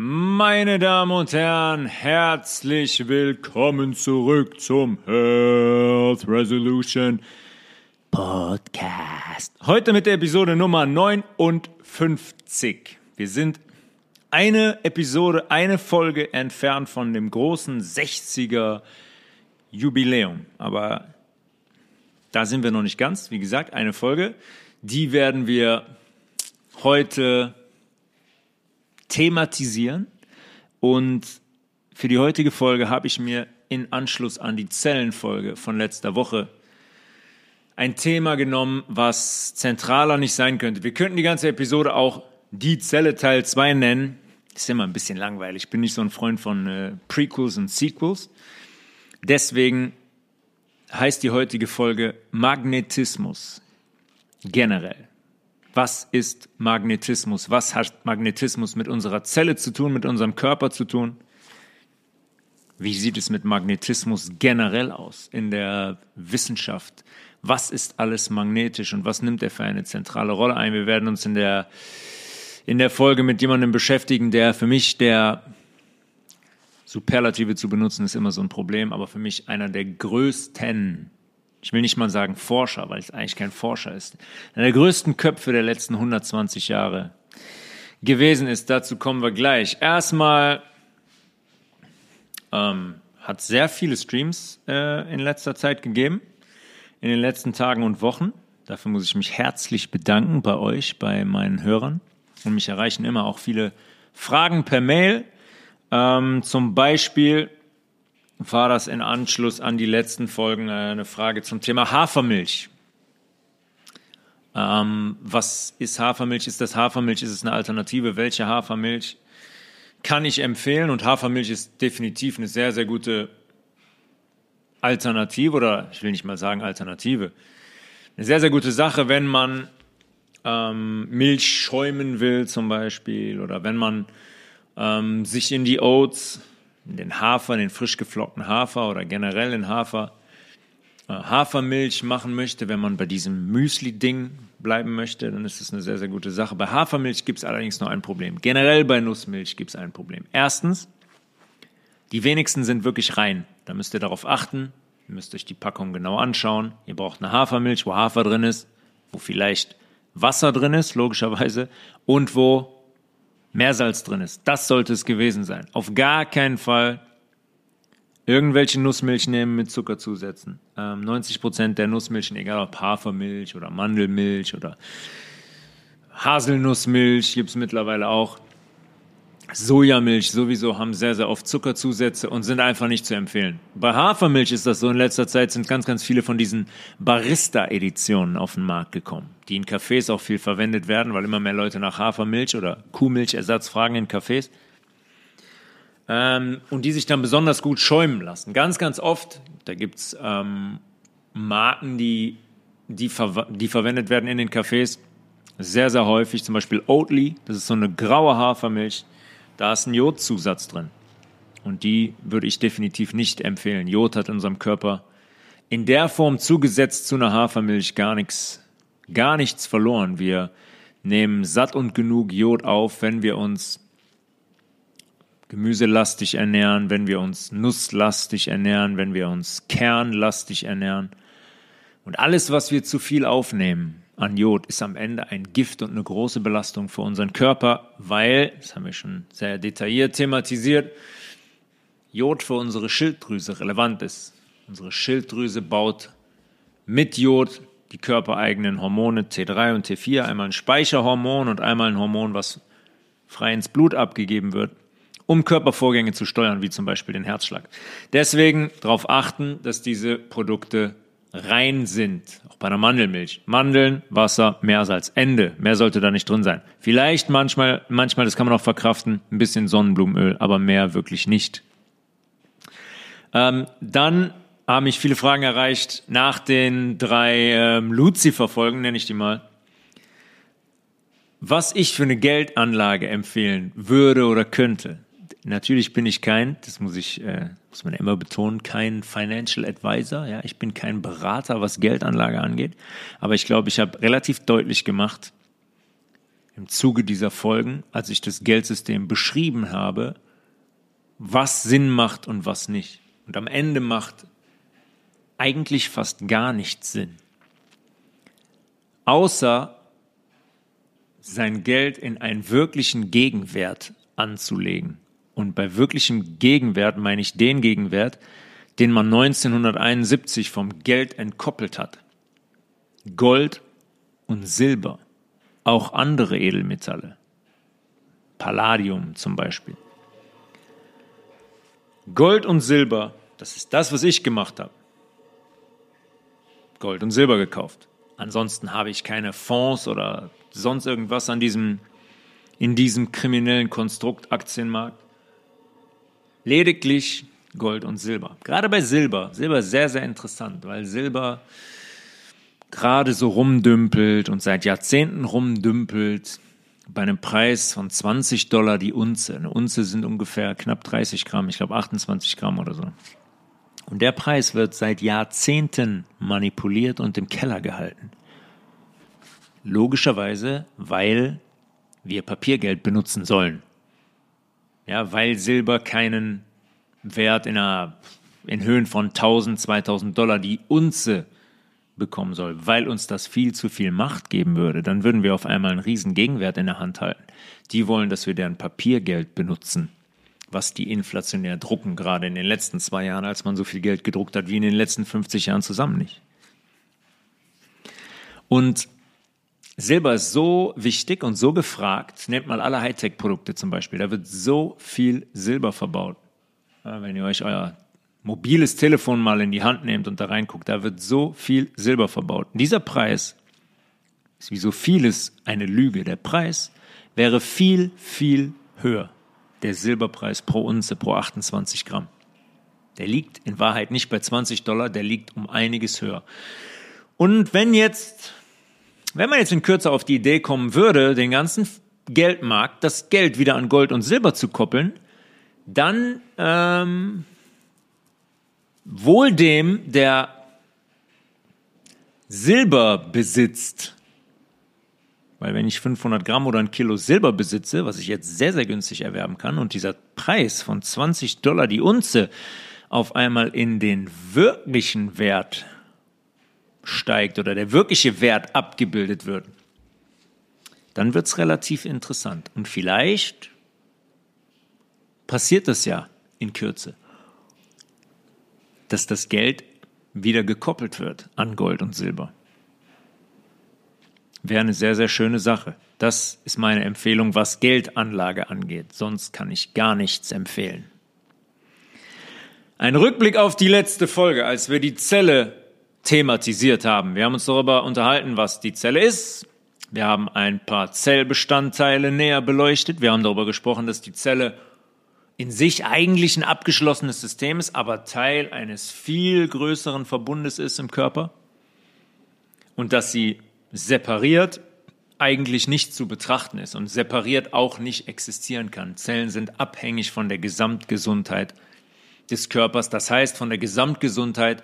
Meine Damen und Herren, herzlich willkommen zurück zum Health Resolution Podcast. Heute mit der Episode Nummer 59. Wir sind eine Episode, eine Folge entfernt von dem großen 60er Jubiläum. Aber da sind wir noch nicht ganz. Wie gesagt, eine Folge. Die werden wir heute thematisieren. Und für die heutige Folge habe ich mir in Anschluss an die Zellenfolge von letzter Woche ein Thema genommen, was zentraler nicht sein könnte. Wir könnten die ganze Episode auch die Zelle Teil 2 nennen. Ist immer ein bisschen langweilig. Ich bin nicht so ein Freund von äh, Prequels und Sequels. Deswegen heißt die heutige Folge Magnetismus generell. Was ist Magnetismus? Was hat Magnetismus mit unserer Zelle zu tun, mit unserem Körper zu tun? Wie sieht es mit Magnetismus generell aus in der Wissenschaft? Was ist alles magnetisch und was nimmt er für eine zentrale Rolle ein? Wir werden uns in der, in der Folge mit jemandem beschäftigen, der für mich der Superlative zu benutzen ist immer so ein Problem, aber für mich einer der größten ich will nicht mal sagen Forscher, weil es eigentlich kein Forscher ist, einer der größten Köpfe der letzten 120 Jahre gewesen ist. Dazu kommen wir gleich. Erstmal ähm, hat sehr viele Streams äh, in letzter Zeit gegeben, in den letzten Tagen und Wochen. Dafür muss ich mich herzlich bedanken bei euch, bei meinen Hörern. Und mich erreichen immer auch viele Fragen per Mail. Ähm, zum Beispiel war das in Anschluss an die letzten Folgen äh, eine Frage zum Thema Hafermilch. Ähm, was ist Hafermilch? Ist das Hafermilch? Ist es eine Alternative? Welche Hafermilch kann ich empfehlen? Und Hafermilch ist definitiv eine sehr, sehr gute Alternative oder ich will nicht mal sagen Alternative. Eine sehr, sehr gute Sache, wenn man ähm, Milch schäumen will zum Beispiel oder wenn man ähm, sich in die Oats den Hafer, den frisch geflockten Hafer oder generell den Hafer, äh, Hafermilch machen möchte, wenn man bei diesem Müsli-Ding bleiben möchte, dann ist das eine sehr, sehr gute Sache. Bei Hafermilch gibt es allerdings noch ein Problem. Generell bei Nussmilch gibt es ein Problem. Erstens, die wenigsten sind wirklich rein. Da müsst ihr darauf achten. Ihr müsst euch die Packung genau anschauen. Ihr braucht eine Hafermilch, wo Hafer drin ist, wo vielleicht Wasser drin ist, logischerweise, und wo Meersalz drin ist. Das sollte es gewesen sein. Auf gar keinen Fall irgendwelche Nussmilch nehmen mit Zucker zusetzen. Ähm, 90 Prozent der Nussmilchen, egal ob Hafermilch oder Mandelmilch oder Haselnussmilch gibt es mittlerweile auch, Sojamilch sowieso haben sehr, sehr oft Zuckerzusätze und sind einfach nicht zu empfehlen. Bei Hafermilch ist das so, in letzter Zeit sind ganz, ganz viele von diesen Barista-Editionen auf den Markt gekommen, die in Cafés auch viel verwendet werden, weil immer mehr Leute nach Hafermilch oder Kuhmilchersatz fragen in Cafés. Ähm, und die sich dann besonders gut schäumen lassen. Ganz, ganz oft, da gibt's ähm, Marken, die, die, ver die verwendet werden in den Cafés, sehr, sehr häufig, zum Beispiel Oatly, das ist so eine graue Hafermilch, da ist ein Jodzusatz drin. Und die würde ich definitiv nicht empfehlen. Jod hat unserem Körper in der Form zugesetzt zu einer Hafermilch gar nichts, gar nichts verloren. Wir nehmen satt und genug Jod auf, wenn wir uns gemüselastig ernähren, wenn wir uns nusslastig ernähren, wenn wir uns kernlastig ernähren. Und alles, was wir zu viel aufnehmen, an Jod ist am Ende ein Gift und eine große Belastung für unseren Körper, weil, das haben wir schon sehr detailliert thematisiert, Jod für unsere Schilddrüse relevant ist. Unsere Schilddrüse baut mit Jod die körpereigenen Hormone T3 und T4, einmal ein Speicherhormon und einmal ein Hormon, was frei ins Blut abgegeben wird, um Körpervorgänge zu steuern, wie zum Beispiel den Herzschlag. Deswegen darauf achten, dass diese Produkte rein sind. Auch bei einer Mandelmilch. Mandeln, Wasser, Meersalz. Ende. Mehr sollte da nicht drin sein. Vielleicht manchmal, manchmal, das kann man auch verkraften, ein bisschen Sonnenblumenöl, aber mehr wirklich nicht. Ähm, dann haben mich viele Fragen erreicht nach den drei ähm, Lucifer-Folgen, nenne ich die mal. Was ich für eine Geldanlage empfehlen würde oder könnte. Natürlich bin ich kein, das muss ich, äh, muss man immer betonen, kein Financial Advisor. Ja, ich bin kein Berater, was Geldanlage angeht. Aber ich glaube, ich habe relativ deutlich gemacht, im Zuge dieser Folgen, als ich das Geldsystem beschrieben habe, was Sinn macht und was nicht. Und am Ende macht eigentlich fast gar nichts Sinn. Außer sein Geld in einen wirklichen Gegenwert anzulegen. Und bei wirklichem Gegenwert meine ich den Gegenwert, den man 1971 vom Geld entkoppelt hat. Gold und Silber, auch andere Edelmetalle, Palladium zum Beispiel. Gold und Silber, das ist das, was ich gemacht habe. Gold und Silber gekauft. Ansonsten habe ich keine Fonds oder sonst irgendwas an diesem, in diesem kriminellen Konstrukt Aktienmarkt. Lediglich Gold und Silber. Gerade bei Silber. Silber ist sehr, sehr interessant, weil Silber gerade so rumdümpelt und seit Jahrzehnten rumdümpelt bei einem Preis von 20 Dollar die Unze. Eine Unze sind ungefähr knapp 30 Gramm, ich glaube 28 Gramm oder so. Und der Preis wird seit Jahrzehnten manipuliert und im Keller gehalten. Logischerweise, weil wir Papiergeld benutzen sollen. Ja, weil Silber keinen Wert in, einer, in Höhen von 1000, 2000 Dollar die Unze bekommen soll, weil uns das viel zu viel Macht geben würde, dann würden wir auf einmal einen riesen Gegenwert in der Hand halten. Die wollen, dass wir deren Papiergeld benutzen, was die inflationär drucken, gerade in den letzten zwei Jahren, als man so viel Geld gedruckt hat wie in den letzten 50 Jahren zusammen nicht. Und Silber ist so wichtig und so gefragt. Nehmt mal alle Hightech-Produkte zum Beispiel. Da wird so viel Silber verbaut. Wenn ihr euch euer mobiles Telefon mal in die Hand nehmt und da reinguckt, da wird so viel Silber verbaut. Dieser Preis ist wie so vieles eine Lüge. Der Preis wäre viel, viel höher. Der Silberpreis pro Unze, pro 28 Gramm. Der liegt in Wahrheit nicht bei 20 Dollar, der liegt um einiges höher. Und wenn jetzt, wenn man jetzt in Kürze auf die Idee kommen würde, den ganzen Geldmarkt, das Geld wieder an Gold und Silber zu koppeln, dann ähm, wohl dem, der Silber besitzt, weil wenn ich 500 Gramm oder ein Kilo Silber besitze, was ich jetzt sehr, sehr günstig erwerben kann, und dieser Preis von 20 Dollar die Unze auf einmal in den wirklichen Wert steigt oder der wirkliche Wert abgebildet wird, dann wird es relativ interessant. Und vielleicht passiert das ja in Kürze dass das Geld wieder gekoppelt wird an Gold und Silber. Wäre eine sehr, sehr schöne Sache. Das ist meine Empfehlung, was Geldanlage angeht. Sonst kann ich gar nichts empfehlen. Ein Rückblick auf die letzte Folge, als wir die Zelle thematisiert haben. Wir haben uns darüber unterhalten, was die Zelle ist. Wir haben ein paar Zellbestandteile näher beleuchtet. Wir haben darüber gesprochen, dass die Zelle in sich eigentlich ein abgeschlossenes System ist, aber Teil eines viel größeren Verbundes ist im Körper und dass sie separiert eigentlich nicht zu betrachten ist und separiert auch nicht existieren kann. Zellen sind abhängig von der Gesamtgesundheit des Körpers, das heißt von der Gesamtgesundheit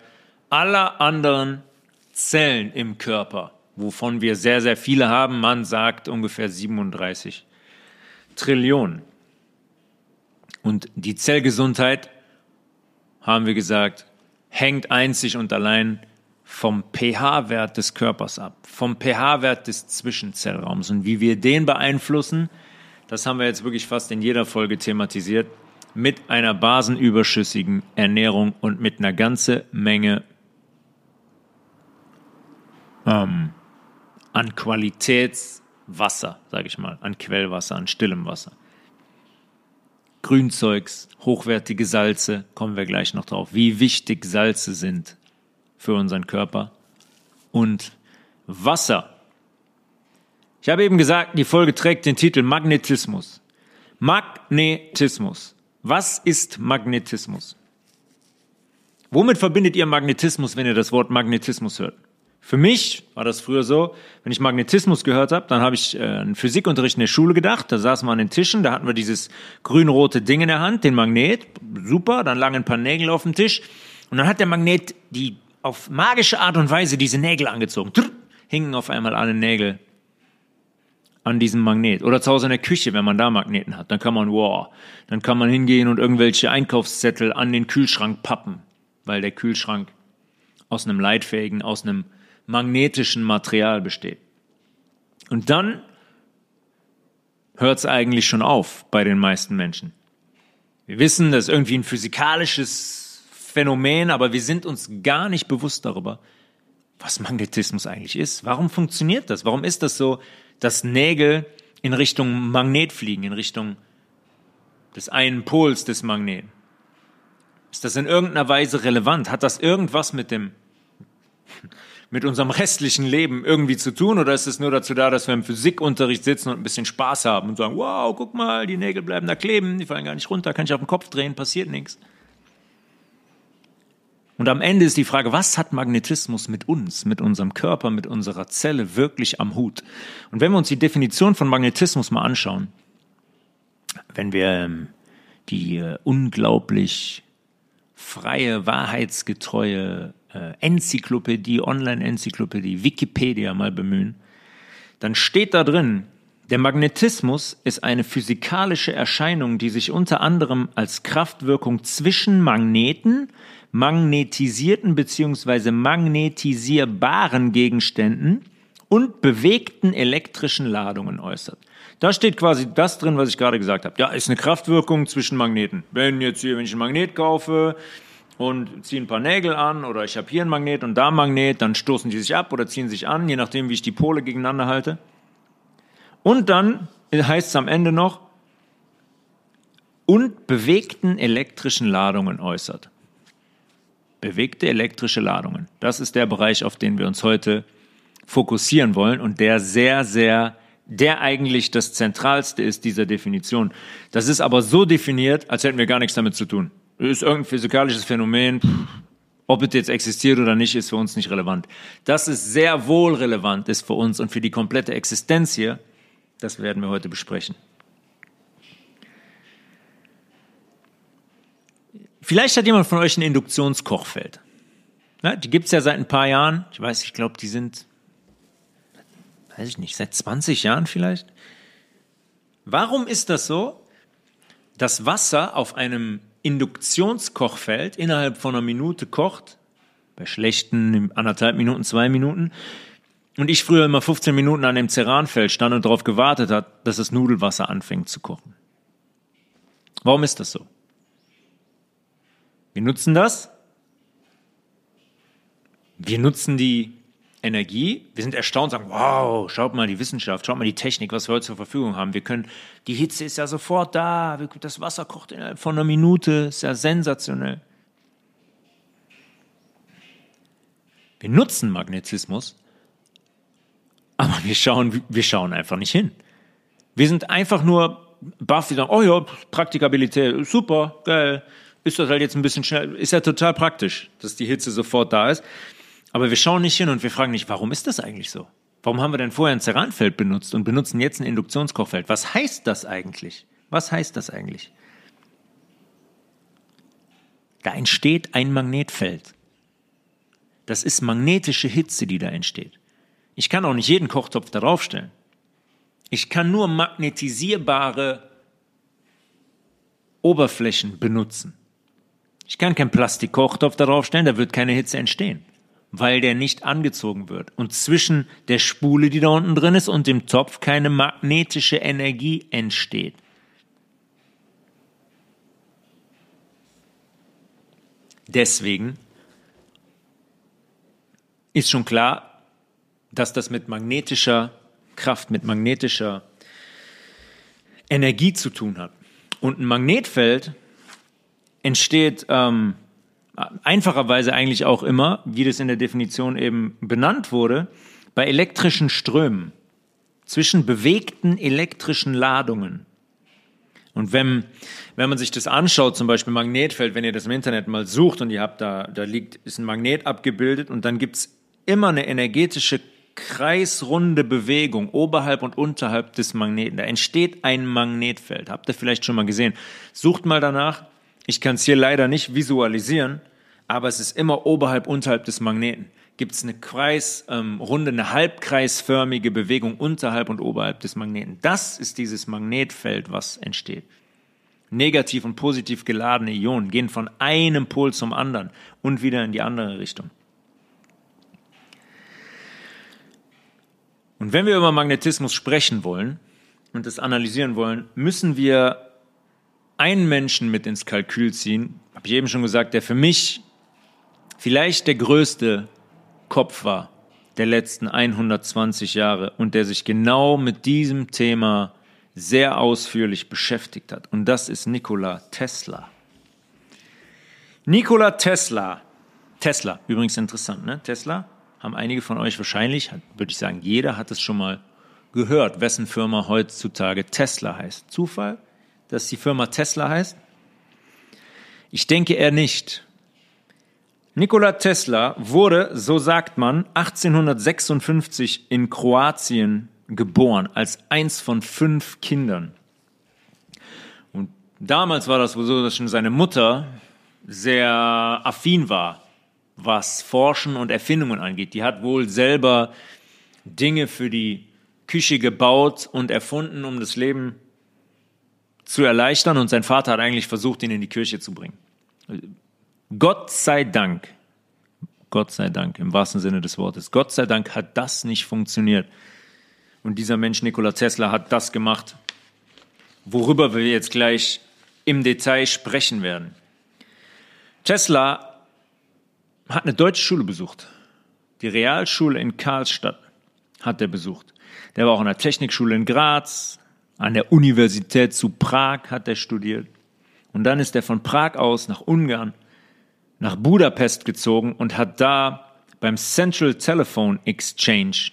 aller anderen Zellen im Körper, wovon wir sehr, sehr viele haben. Man sagt ungefähr 37 Trillionen. Und die Zellgesundheit, haben wir gesagt, hängt einzig und allein vom pH-Wert des Körpers ab, vom pH-Wert des Zwischenzellraums. Und wie wir den beeinflussen, das haben wir jetzt wirklich fast in jeder Folge thematisiert, mit einer basenüberschüssigen Ernährung und mit einer ganzen Menge ähm, an Qualitätswasser, sage ich mal, an Quellwasser, an stillem Wasser. Grünzeugs, hochwertige Salze, kommen wir gleich noch drauf, wie wichtig Salze sind für unseren Körper und Wasser. Ich habe eben gesagt, die Folge trägt den Titel Magnetismus. Magnetismus. Was ist Magnetismus? Womit verbindet ihr Magnetismus, wenn ihr das Wort Magnetismus hört? Für mich war das früher so, wenn ich Magnetismus gehört habe, dann habe ich äh, einen Physikunterricht in der Schule gedacht. Da saßen wir an den Tischen, da hatten wir dieses grün-rote Ding in der Hand, den Magnet, super, dann lagen ein paar Nägel auf dem Tisch und dann hat der Magnet die auf magische Art und Weise diese Nägel angezogen. Trrr, hingen auf einmal alle Nägel an diesem Magnet. Oder zu Hause in der Küche, wenn man da Magneten hat. Dann kann man, wow, dann kann man hingehen und irgendwelche Einkaufszettel an den Kühlschrank pappen, weil der Kühlschrank aus einem leitfähigen, aus einem magnetischen Material besteht. Und dann hört es eigentlich schon auf bei den meisten Menschen. Wir wissen, das ist irgendwie ein physikalisches Phänomen, aber wir sind uns gar nicht bewusst darüber, was Magnetismus eigentlich ist. Warum funktioniert das? Warum ist das so, dass Nägel in Richtung Magnet fliegen, in Richtung des einen Pols des Magneten? Ist das in irgendeiner Weise relevant? Hat das irgendwas mit dem mit unserem restlichen Leben irgendwie zu tun oder ist es nur dazu da, dass wir im Physikunterricht sitzen und ein bisschen Spaß haben und sagen, wow, guck mal, die Nägel bleiben da kleben, die fallen gar nicht runter, kann ich auf den Kopf drehen, passiert nichts. Und am Ende ist die Frage, was hat Magnetismus mit uns, mit unserem Körper, mit unserer Zelle wirklich am Hut? Und wenn wir uns die Definition von Magnetismus mal anschauen, wenn wir ähm, die äh, unglaublich freie, wahrheitsgetreue Enzyklopädie, Online-Enzyklopädie, Wikipedia mal bemühen, dann steht da drin, der Magnetismus ist eine physikalische Erscheinung, die sich unter anderem als Kraftwirkung zwischen Magneten, magnetisierten bzw. magnetisierbaren Gegenständen und bewegten elektrischen Ladungen äußert. Da steht quasi das drin, was ich gerade gesagt habe. Ja, ist eine Kraftwirkung zwischen Magneten. Wenn jetzt hier, wenn ich ein Magnet kaufe, und ziehe ein paar Nägel an oder ich habe hier ein Magnet und da ein Magnet, dann stoßen die sich ab oder ziehen sich an, je nachdem, wie ich die Pole gegeneinander halte. Und dann heißt es am Ende noch, und bewegten elektrischen Ladungen äußert. Bewegte elektrische Ladungen. Das ist der Bereich, auf den wir uns heute fokussieren wollen und der sehr, sehr, der eigentlich das Zentralste ist dieser Definition. Das ist aber so definiert, als hätten wir gar nichts damit zu tun ist irgendein physikalisches Phänomen. Ob es jetzt existiert oder nicht, ist für uns nicht relevant. Das ist sehr wohl relevant ist für uns und für die komplette Existenz hier. Das werden wir heute besprechen. Vielleicht hat jemand von euch ein Induktionskochfeld. Ja, die gibt es ja seit ein paar Jahren. Ich weiß, ich glaube, die sind, weiß ich nicht, seit 20 Jahren vielleicht. Warum ist das so, dass Wasser auf einem Induktionskochfeld innerhalb von einer Minute kocht, bei schlechten anderthalb Minuten, zwei Minuten, und ich früher immer 15 Minuten an dem Ceranfeld stand und darauf gewartet hat, dass das Nudelwasser anfängt zu kochen. Warum ist das so? Wir nutzen das. Wir nutzen die Energie. Wir sind erstaunt, sagen, wow, schaut mal die Wissenschaft, schaut mal die Technik, was wir heute zur Verfügung haben. Wir können, die Hitze ist ja sofort da, das Wasser kocht innerhalb von einer Minute, ist ja sensationell. Wir nutzen Magnetismus, aber wir schauen, wir schauen einfach nicht hin. Wir sind einfach nur baff, die sagen, oh ja, Praktikabilität, super, geil. Ist das halt jetzt ein bisschen schnell, ist ja total praktisch, dass die Hitze sofort da ist. Aber wir schauen nicht hin und wir fragen nicht, warum ist das eigentlich so? Warum haben wir denn vorher ein Ceranfeld benutzt und benutzen jetzt ein Induktionskochfeld? Was heißt das eigentlich? Was heißt das eigentlich? Da entsteht ein Magnetfeld. Das ist magnetische Hitze, die da entsteht. Ich kann auch nicht jeden Kochtopf darauf stellen. Ich kann nur magnetisierbare Oberflächen benutzen. Ich kann keinen Plastikkochtopf darauf stellen, da wird keine Hitze entstehen weil der nicht angezogen wird und zwischen der Spule, die da unten drin ist, und dem Topf keine magnetische Energie entsteht. Deswegen ist schon klar, dass das mit magnetischer Kraft, mit magnetischer Energie zu tun hat. Und ein Magnetfeld entsteht ähm, einfacherweise eigentlich auch immer, wie das in der Definition eben benannt wurde, bei elektrischen Strömen zwischen bewegten elektrischen Ladungen. Und wenn, wenn man sich das anschaut, zum Beispiel Magnetfeld, wenn ihr das im Internet mal sucht und ihr habt da, da liegt, ist ein Magnet abgebildet und dann gibt's immer eine energetische kreisrunde Bewegung oberhalb und unterhalb des Magneten. Da entsteht ein Magnetfeld. Habt ihr vielleicht schon mal gesehen. Sucht mal danach. Ich kann es hier leider nicht visualisieren, aber es ist immer oberhalb, unterhalb des Magneten. gibt es eine kreisrunde, ähm, eine halbkreisförmige Bewegung unterhalb und oberhalb des Magneten. Das ist dieses Magnetfeld, was entsteht. Negativ und positiv geladene Ionen gehen von einem Pol zum anderen und wieder in die andere Richtung. Und wenn wir über Magnetismus sprechen wollen und das analysieren wollen, müssen wir einen Menschen mit ins Kalkül ziehen, habe ich eben schon gesagt, der für mich vielleicht der größte Kopf war der letzten 120 Jahre und der sich genau mit diesem Thema sehr ausführlich beschäftigt hat. Und das ist Nikola Tesla. Nikola Tesla. Tesla, übrigens interessant, ne? Tesla haben einige von euch wahrscheinlich, würde ich sagen, jeder hat es schon mal gehört, wessen Firma heutzutage Tesla heißt. Zufall, dass die Firma Tesla heißt? Ich denke eher nicht. Nikola Tesla wurde, so sagt man, 1856 in Kroatien geboren, als eins von fünf Kindern. Und damals war das so, dass schon seine Mutter sehr affin war, was Forschen und Erfindungen angeht. Die hat wohl selber Dinge für die Küche gebaut und erfunden, um das Leben zu erleichtern. Und sein Vater hat eigentlich versucht, ihn in die Kirche zu bringen. Gott sei Dank, Gott sei Dank, im wahrsten Sinne des Wortes, Gott sei Dank hat das nicht funktioniert. Und dieser Mensch, Nikola Tesla, hat das gemacht, worüber wir jetzt gleich im Detail sprechen werden. Tesla hat eine deutsche Schule besucht. Die Realschule in Karlstadt hat er besucht. Der war auch an der Technikschule in Graz, an der Universität zu Prag hat er studiert. Und dann ist er von Prag aus nach Ungarn, nach Budapest gezogen und hat da beim Central Telephone Exchange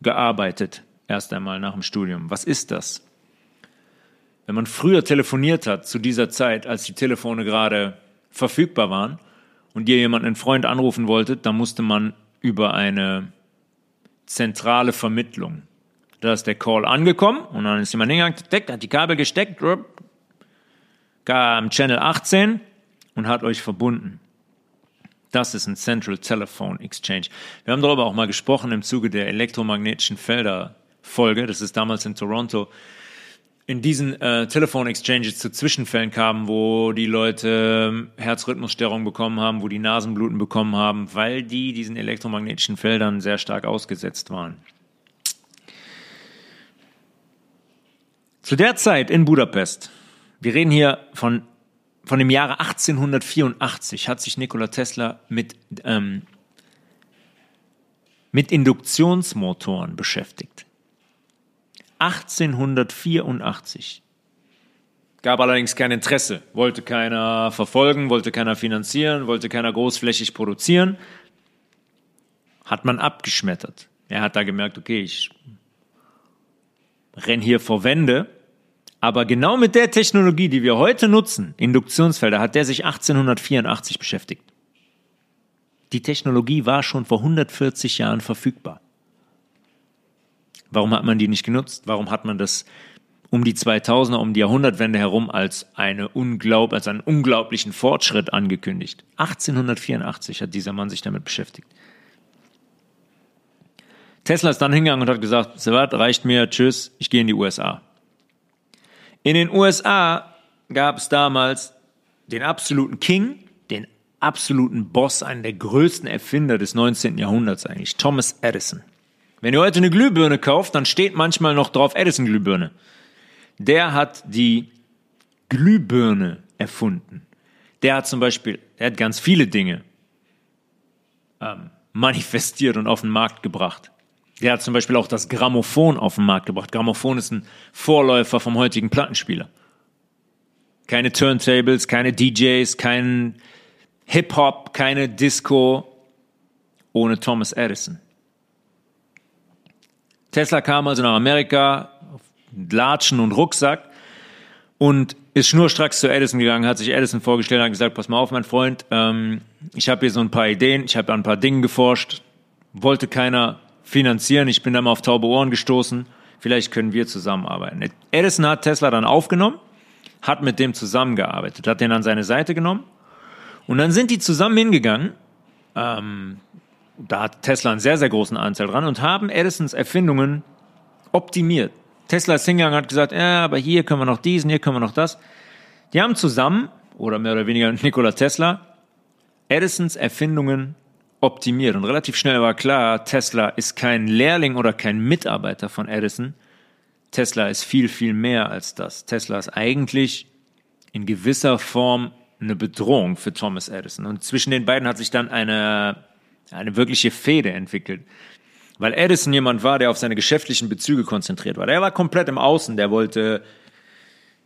gearbeitet erst einmal nach dem Studium. Was ist das? Wenn man früher telefoniert hat, zu dieser Zeit, als die Telefone gerade verfügbar waren und ihr jemanden, einen Freund anrufen wolltet, dann musste man über eine zentrale Vermittlung. Da ist der Call angekommen und dann ist jemand hingegangen, hat die Kabel gesteckt, kam Channel 18 und hat euch verbunden. Das ist ein Central Telephone Exchange. Wir haben darüber auch mal gesprochen im Zuge der elektromagnetischen Felder Folge, das ist damals in Toronto, in diesen äh, Telefon-Exchanges zu Zwischenfällen kamen, wo die Leute äh, Herzrhythmusstörungen bekommen haben, wo die Nasenbluten bekommen haben, weil die diesen elektromagnetischen Feldern sehr stark ausgesetzt waren. Zu der Zeit in Budapest, wir reden hier von, von dem Jahre 1884, hat sich Nikola Tesla mit, ähm, mit Induktionsmotoren beschäftigt. 1884. Gab allerdings kein Interesse, wollte keiner verfolgen, wollte keiner finanzieren, wollte keiner großflächig produzieren. Hat man abgeschmettert. Er hat da gemerkt, okay, ich renn hier vor Wände. Aber genau mit der Technologie, die wir heute nutzen, Induktionsfelder, hat der sich 1884 beschäftigt. Die Technologie war schon vor 140 Jahren verfügbar. Warum hat man die nicht genutzt? Warum hat man das um die 2000er, um die Jahrhundertwende herum als, eine unglaub, als einen unglaublichen Fortschritt angekündigt? 1884 hat dieser Mann sich damit beschäftigt. Tesla ist dann hingegangen und hat gesagt, Sevat, reicht mir, tschüss, ich gehe in die USA. In den USA gab es damals den absoluten King, den absoluten Boss, einen der größten Erfinder des 19. Jahrhunderts eigentlich, Thomas Edison. Wenn ihr heute eine Glühbirne kauft, dann steht manchmal noch drauf Edison Glühbirne. Der hat die Glühbirne erfunden. Der hat zum Beispiel, er hat ganz viele Dinge ähm, manifestiert und auf den Markt gebracht. Der hat zum Beispiel auch das Grammophon auf den Markt gebracht. Grammophon ist ein Vorläufer vom heutigen Plattenspieler. Keine Turntables, keine DJs, kein Hip-Hop, keine Disco ohne Thomas Edison. Tesla kam also nach Amerika, Latschen und Rucksack und ist schnurstracks zu Edison gegangen, hat sich Edison vorgestellt, hat gesagt, pass mal auf, mein Freund, ähm, ich habe hier so ein paar Ideen, ich habe an ein paar Dingen geforscht, wollte keiner finanzieren, ich bin da mal auf taube Ohren gestoßen, vielleicht können wir zusammenarbeiten. Edison hat Tesla dann aufgenommen, hat mit dem zusammengearbeitet, hat den an seine Seite genommen und dann sind die zusammen hingegangen, ähm, da hat Tesla einen sehr, sehr großen Anteil dran und haben Edisons Erfindungen optimiert. Tesla ist hingegangen und hat gesagt, ja, aber hier können wir noch diesen, hier können wir noch das. Die haben zusammen, oder mehr oder weniger Nikola Tesla, Edisons Erfindungen optimiert. Und relativ schnell war klar, Tesla ist kein Lehrling oder kein Mitarbeiter von Edison. Tesla ist viel, viel mehr als das. Tesla ist eigentlich in gewisser Form eine Bedrohung für Thomas Edison. Und zwischen den beiden hat sich dann eine, eine wirkliche Fehde entwickelt. Weil Edison jemand war, der auf seine geschäftlichen Bezüge konzentriert war. Der war komplett im Außen, der wollte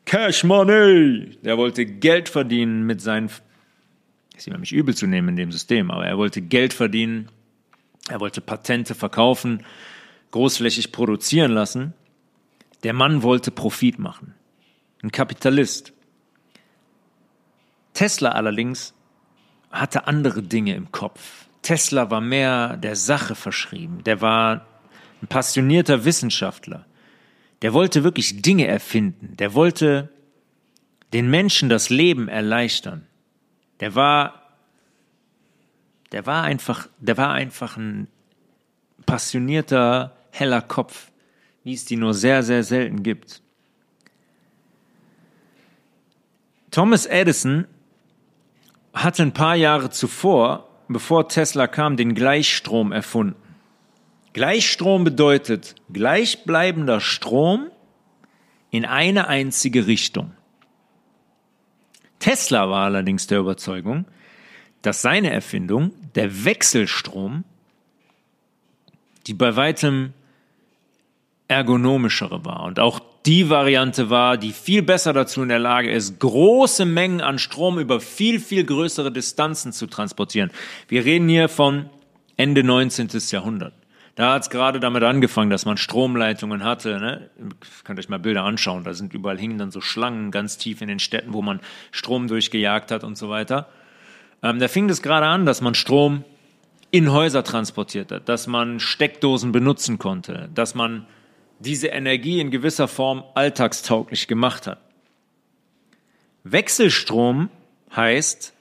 Cash Money, der wollte Geld verdienen mit seinen, ist ihm nicht übel zu nehmen in dem System, aber er wollte Geld verdienen, er wollte Patente verkaufen, großflächig produzieren lassen. Der Mann wollte Profit machen. Ein Kapitalist. Tesla allerdings hatte andere Dinge im Kopf. Tesla war mehr der Sache verschrieben. Der war ein passionierter Wissenschaftler. Der wollte wirklich Dinge erfinden. Der wollte den Menschen das Leben erleichtern. Der war, der war einfach, der war einfach ein passionierter, heller Kopf, wie es die nur sehr, sehr selten gibt. Thomas Edison hatte ein paar Jahre zuvor, bevor Tesla kam, den Gleichstrom erfunden. Gleichstrom bedeutet gleichbleibender Strom in eine einzige Richtung. Tesla war allerdings der Überzeugung, dass seine Erfindung, der Wechselstrom, die bei weitem ergonomischere war und auch die Variante war, die viel besser dazu in der Lage ist, große Mengen an Strom über viel, viel größere Distanzen zu transportieren. Wir reden hier von Ende 19. Jahrhundert. Da hat es gerade damit angefangen, dass man Stromleitungen hatte. Ne? Könnt euch mal Bilder anschauen. Da sind überall hingen dann so Schlangen ganz tief in den Städten, wo man Strom durchgejagt hat und so weiter. Ähm, da fing das gerade an, dass man Strom in Häuser transportiert hat, dass man Steckdosen benutzen konnte, dass man diese Energie in gewisser Form alltagstauglich gemacht hat. Wechselstrom heißt,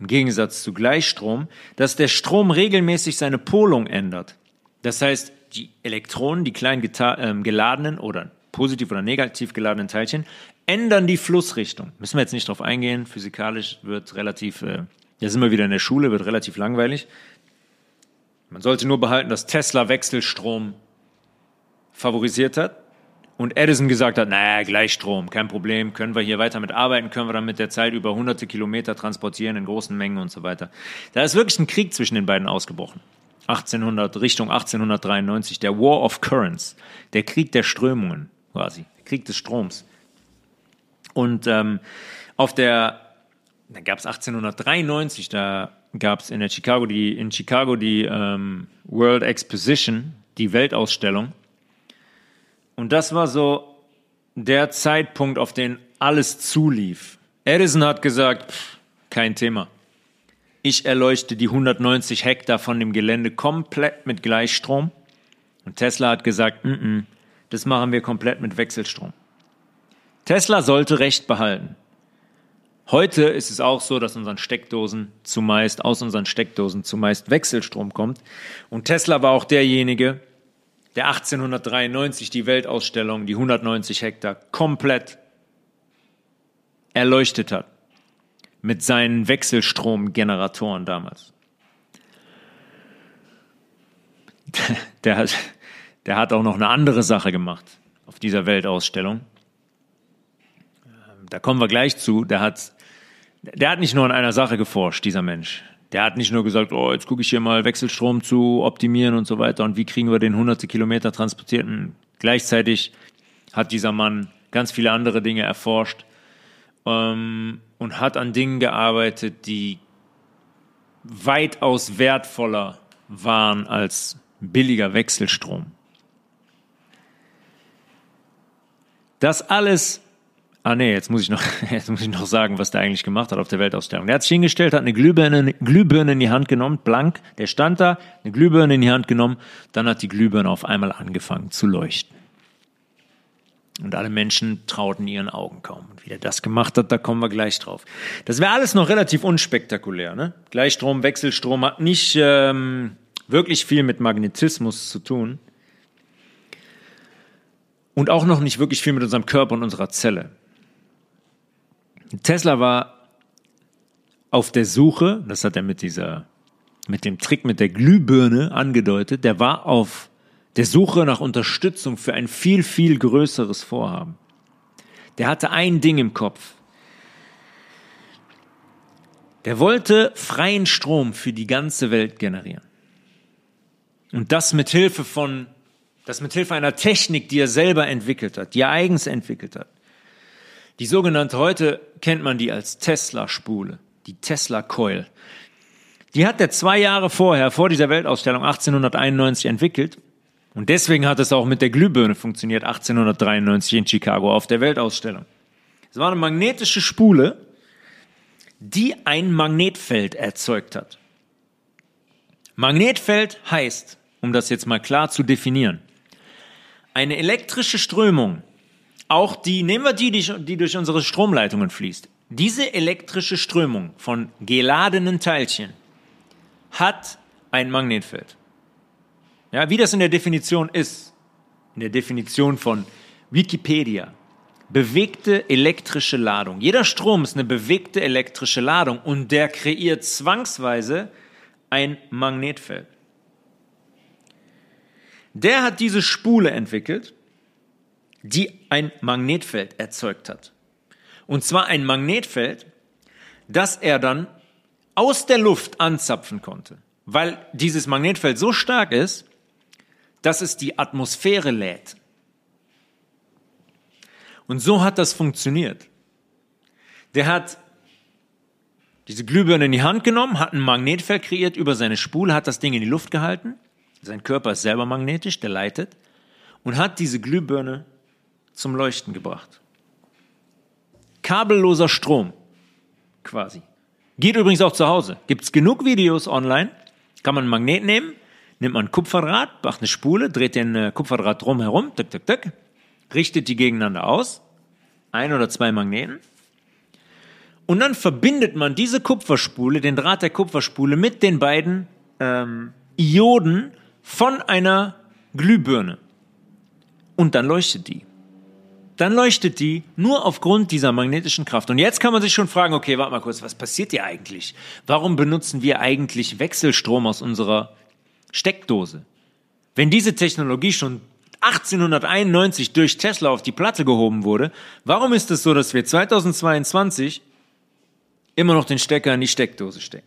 im Gegensatz zu Gleichstrom, dass der Strom regelmäßig seine Polung ändert. Das heißt, die Elektronen, die kleinen äh, geladenen oder positiv oder negativ geladenen Teilchen, ändern die Flussrichtung. Müssen wir jetzt nicht drauf eingehen. Physikalisch wird relativ, äh, da sind wir wieder in der Schule, wird relativ langweilig. Man sollte nur behalten, dass Tesla Wechselstrom favorisiert hat und Edison gesagt hat, naja, Gleichstrom, kein Problem, können wir hier weiter mit arbeiten, können wir dann mit der Zeit über hunderte Kilometer transportieren in großen Mengen und so weiter. Da ist wirklich ein Krieg zwischen den beiden ausgebrochen. 1800, Richtung 1893, der War of Currents, der Krieg der Strömungen quasi, der Krieg des Stroms. Und ähm, auf der, da gab es 1893, da gab es in der Chicago die, in Chicago die ähm, World Exposition, die Weltausstellung. Und das war so der Zeitpunkt, auf den alles zulief. Edison hat gesagt, pff, kein Thema. Ich erleuchte die 190 Hektar von dem Gelände komplett mit Gleichstrom. Und Tesla hat gesagt, mm -mm, das machen wir komplett mit Wechselstrom. Tesla sollte Recht behalten. Heute ist es auch so, dass unseren Steckdosen zumeist, aus unseren Steckdosen zumeist Wechselstrom kommt. Und Tesla war auch derjenige, der 1893 die Weltausstellung, die 190 Hektar, komplett erleuchtet hat. Mit seinen Wechselstromgeneratoren damals. Der hat, der hat auch noch eine andere Sache gemacht auf dieser Weltausstellung. Da kommen wir gleich zu. Der hat, der hat nicht nur an einer Sache geforscht, dieser Mensch. Der hat nicht nur gesagt, oh, jetzt gucke ich hier mal Wechselstrom zu optimieren und so weiter und wie kriegen wir den hunderte Kilometer transportierten. Gleichzeitig hat dieser Mann ganz viele andere Dinge erforscht ähm, und hat an Dingen gearbeitet, die weitaus wertvoller waren als billiger Wechselstrom. Das alles Ah nee, jetzt muss ich noch, jetzt muss ich noch sagen, was der eigentlich gemacht hat auf der Weltausstellung. Der hat sich hingestellt, hat eine Glühbirne, Glühbirne in die Hand genommen, blank. Der stand da, eine Glühbirne in die Hand genommen, dann hat die Glühbirne auf einmal angefangen zu leuchten. Und alle Menschen trauten ihren Augen kaum. Und wie er das gemacht hat, da kommen wir gleich drauf. Das wäre alles noch relativ unspektakulär. Ne? Gleichstrom, Wechselstrom hat nicht ähm, wirklich viel mit Magnetismus zu tun. Und auch noch nicht wirklich viel mit unserem Körper und unserer Zelle. Tesla war auf der Suche, das hat er mit dieser, mit dem Trick mit der Glühbirne angedeutet, der war auf der Suche nach Unterstützung für ein viel, viel größeres Vorhaben. Der hatte ein Ding im Kopf. Der wollte freien Strom für die ganze Welt generieren. Und das mit Hilfe von, das mit Hilfe einer Technik, die er selber entwickelt hat, die er eigens entwickelt hat. Die sogenannte, heute kennt man die als Tesla-Spule, die Tesla-Coil. Die hat er zwei Jahre vorher, vor dieser Weltausstellung 1891 entwickelt und deswegen hat es auch mit der Glühbirne funktioniert, 1893 in Chicago auf der Weltausstellung. Es war eine magnetische Spule, die ein Magnetfeld erzeugt hat. Magnetfeld heißt, um das jetzt mal klar zu definieren, eine elektrische Strömung, auch die, nehmen wir die, die durch unsere Stromleitungen fließt, diese elektrische Strömung von geladenen Teilchen hat ein Magnetfeld. Ja, wie das in der Definition ist, in der Definition von Wikipedia, bewegte elektrische Ladung. Jeder Strom ist eine bewegte elektrische Ladung und der kreiert zwangsweise ein Magnetfeld. Der hat diese Spule entwickelt, die ein Magnetfeld erzeugt hat. Und zwar ein Magnetfeld, das er dann aus der Luft anzapfen konnte, weil dieses Magnetfeld so stark ist, dass es die Atmosphäre lädt. Und so hat das funktioniert. Der hat diese Glühbirne in die Hand genommen, hat ein Magnetfeld kreiert über seine Spule, hat das Ding in die Luft gehalten. Sein Körper ist selber magnetisch, der leitet. Und hat diese Glühbirne zum Leuchten gebracht. Kabelloser Strom, quasi. Geht übrigens auch zu Hause. Gibt es genug Videos online. Kann man ein Magnet nehmen, nimmt man ein Kupferdraht, macht eine Spule, dreht den äh, Kupferdraht drum herum, tuk, tuk, tuk, richtet die gegeneinander aus, ein oder zwei Magneten, und dann verbindet man diese Kupferspule, den Draht der Kupferspule, mit den beiden ähm, Ioden von einer Glühbirne. Und dann leuchtet die. Dann leuchtet die nur aufgrund dieser magnetischen Kraft. Und jetzt kann man sich schon fragen, okay, warte mal kurz, was passiert hier eigentlich? Warum benutzen wir eigentlich Wechselstrom aus unserer Steckdose. Wenn diese Technologie schon 1891 durch Tesla auf die Platte gehoben wurde, warum ist es so, dass wir 2022 immer noch den Stecker in die Steckdose stecken?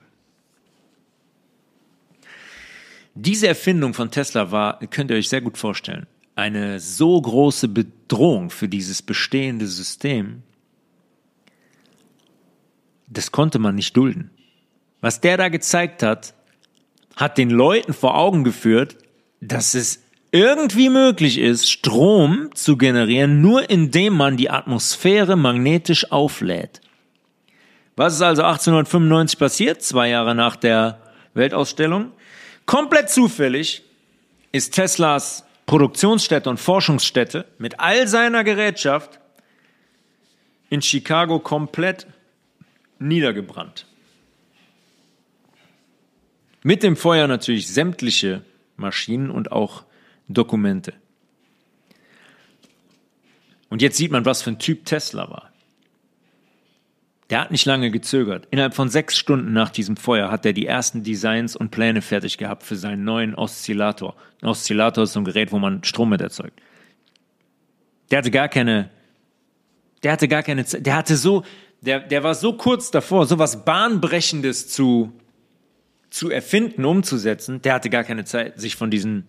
Diese Erfindung von Tesla war, könnt ihr euch sehr gut vorstellen, eine so große Bedrohung für dieses bestehende System, das konnte man nicht dulden. Was der da gezeigt hat, hat den Leuten vor Augen geführt, dass es irgendwie möglich ist, Strom zu generieren, nur indem man die Atmosphäre magnetisch auflädt. Was ist also 1895 passiert, zwei Jahre nach der Weltausstellung? Komplett zufällig ist Teslas Produktionsstätte und Forschungsstätte mit all seiner Gerätschaft in Chicago komplett niedergebrannt. Mit dem Feuer natürlich sämtliche Maschinen und auch Dokumente. Und jetzt sieht man, was für ein Typ Tesla war. Der hat nicht lange gezögert. Innerhalb von sechs Stunden nach diesem Feuer hat er die ersten Designs und Pläne fertig gehabt für seinen neuen Oszillator. Ein Oszillator ist so ein Gerät, wo man Strom mit erzeugt. Der hatte gar keine, der hatte gar keine, der hatte so, der, der war so kurz davor, so was Bahnbrechendes zu, zu erfinden, umzusetzen, der hatte gar keine Zeit, sich von diesen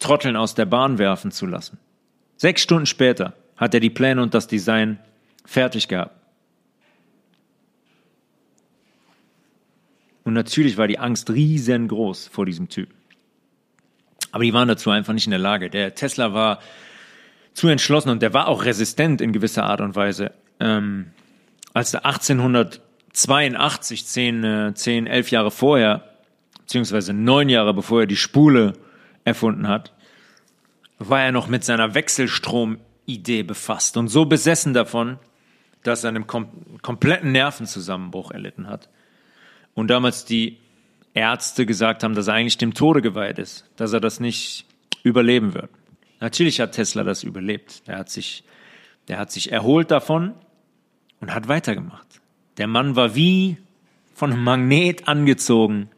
Trotteln aus der Bahn werfen zu lassen. Sechs Stunden später hat er die Pläne und das Design fertig gehabt. Und natürlich war die Angst riesengroß vor diesem Typ. Aber die waren dazu einfach nicht in der Lage. Der Tesla war zu entschlossen und der war auch resistent in gewisser Art und Weise. Ähm, als er 1800 82, 10, 10, 11 Jahre vorher, beziehungsweise neun Jahre bevor er die Spule erfunden hat, war er noch mit seiner Wechselstrom Idee befasst und so besessen davon, dass er einen kom kompletten Nervenzusammenbruch erlitten hat. Und damals die Ärzte gesagt haben, dass er eigentlich dem Tode geweiht ist, dass er das nicht überleben wird. Natürlich hat Tesla das überlebt. Der hat sich, der hat sich erholt davon und hat weitergemacht. Der Mann war wie von einem Magnet angezogen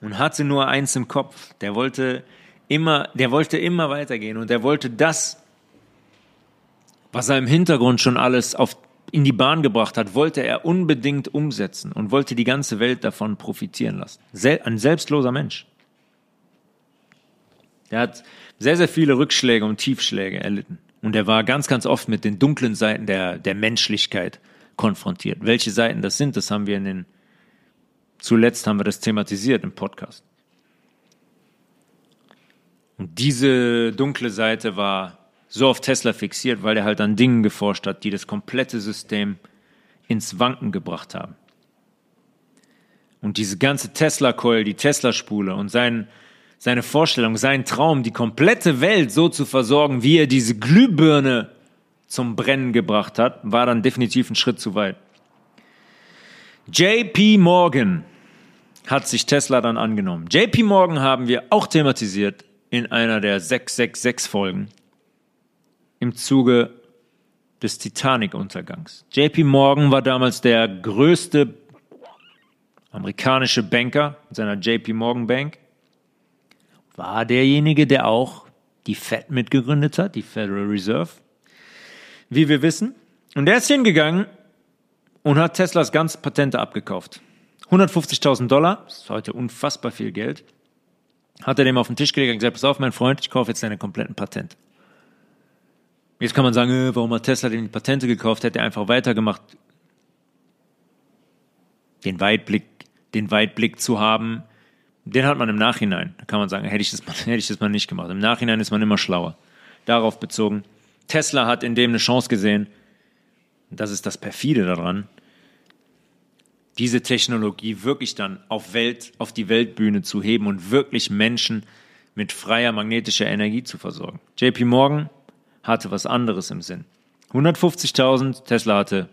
und hatte nur eins im Kopf. Der wollte immer, der wollte immer weitergehen und er wollte das, was er im Hintergrund schon alles auf, in die Bahn gebracht hat, wollte er unbedingt umsetzen und wollte die ganze Welt davon profitieren lassen. Sel ein selbstloser Mensch. Er hat sehr, sehr viele Rückschläge und Tiefschläge erlitten. Und er war ganz, ganz oft mit den dunklen Seiten der, der Menschlichkeit konfrontiert. Welche Seiten das sind, das haben wir in den, zuletzt haben wir das thematisiert im Podcast. Und diese dunkle Seite war so auf Tesla fixiert, weil er halt an Dingen geforscht hat, die das komplette System ins Wanken gebracht haben. Und diese ganze Tesla-Coil, die Tesla-Spule und sein, seine Vorstellung, sein Traum, die komplette Welt so zu versorgen, wie er diese Glühbirne zum Brennen gebracht hat, war dann definitiv ein Schritt zu weit. JP Morgan hat sich Tesla dann angenommen. JP Morgan haben wir auch thematisiert in einer der 666 Folgen im Zuge des Titanic-Untergangs. JP Morgan war damals der größte amerikanische Banker mit seiner JP Morgan Bank war derjenige, der auch die Fed mitgegründet hat, die Federal Reserve, wie wir wissen. Und er ist hingegangen und hat Teslas ganze Patente abgekauft. 150.000 Dollar, das ist heute unfassbar viel Geld, hat er dem auf den Tisch gelegt und gesagt, pass auf, mein Freund, ich kaufe jetzt deine kompletten Patente. Jetzt kann man sagen, äh, warum hat Tesla denn die Patente gekauft? Hätte er einfach weitergemacht. Den Weitblick, den Weitblick zu haben, den hat man im Nachhinein. Da kann man sagen, hätte ich, das mal, hätte ich das mal nicht gemacht. Im Nachhinein ist man immer schlauer. Darauf bezogen. Tesla hat in dem eine Chance gesehen. Das ist das perfide daran. Diese Technologie wirklich dann auf Welt, auf die Weltbühne zu heben und wirklich Menschen mit freier magnetischer Energie zu versorgen. JP Morgan hatte was anderes im Sinn. 150.000, Tesla hatte,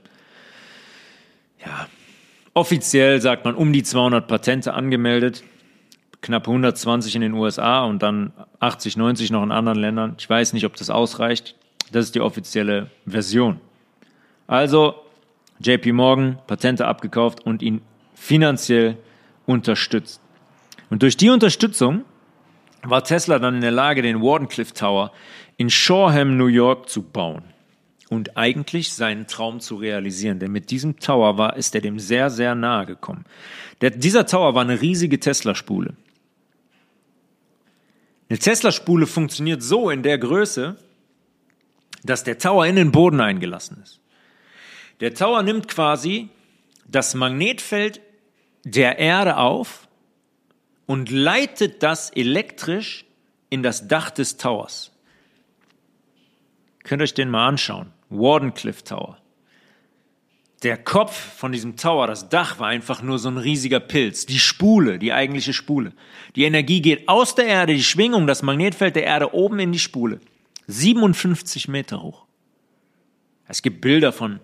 ja, offiziell sagt man um die 200 Patente angemeldet knapp 120 in den USA und dann 80, 90 noch in anderen Ländern. Ich weiß nicht, ob das ausreicht. Das ist die offizielle Version. Also JP Morgan Patente abgekauft und ihn finanziell unterstützt. Und durch die Unterstützung war Tesla dann in der Lage, den Wardenclyffe Tower in Shoreham, New York zu bauen und eigentlich seinen Traum zu realisieren. Denn mit diesem Tower war, ist er dem sehr, sehr nahe gekommen. Der, dieser Tower war eine riesige Tesla-Spule. Eine Tesla-Spule funktioniert so in der Größe, dass der Tower in den Boden eingelassen ist. Der Tower nimmt quasi das Magnetfeld der Erde auf und leitet das elektrisch in das Dach des Towers. Könnt euch den mal anschauen. Wardenclyffe Tower. Der Kopf von diesem Tower, das Dach war einfach nur so ein riesiger Pilz. Die Spule, die eigentliche Spule. Die Energie geht aus der Erde, die Schwingung, das Magnetfeld der Erde oben in die Spule. 57 Meter hoch. Es gibt Bilder von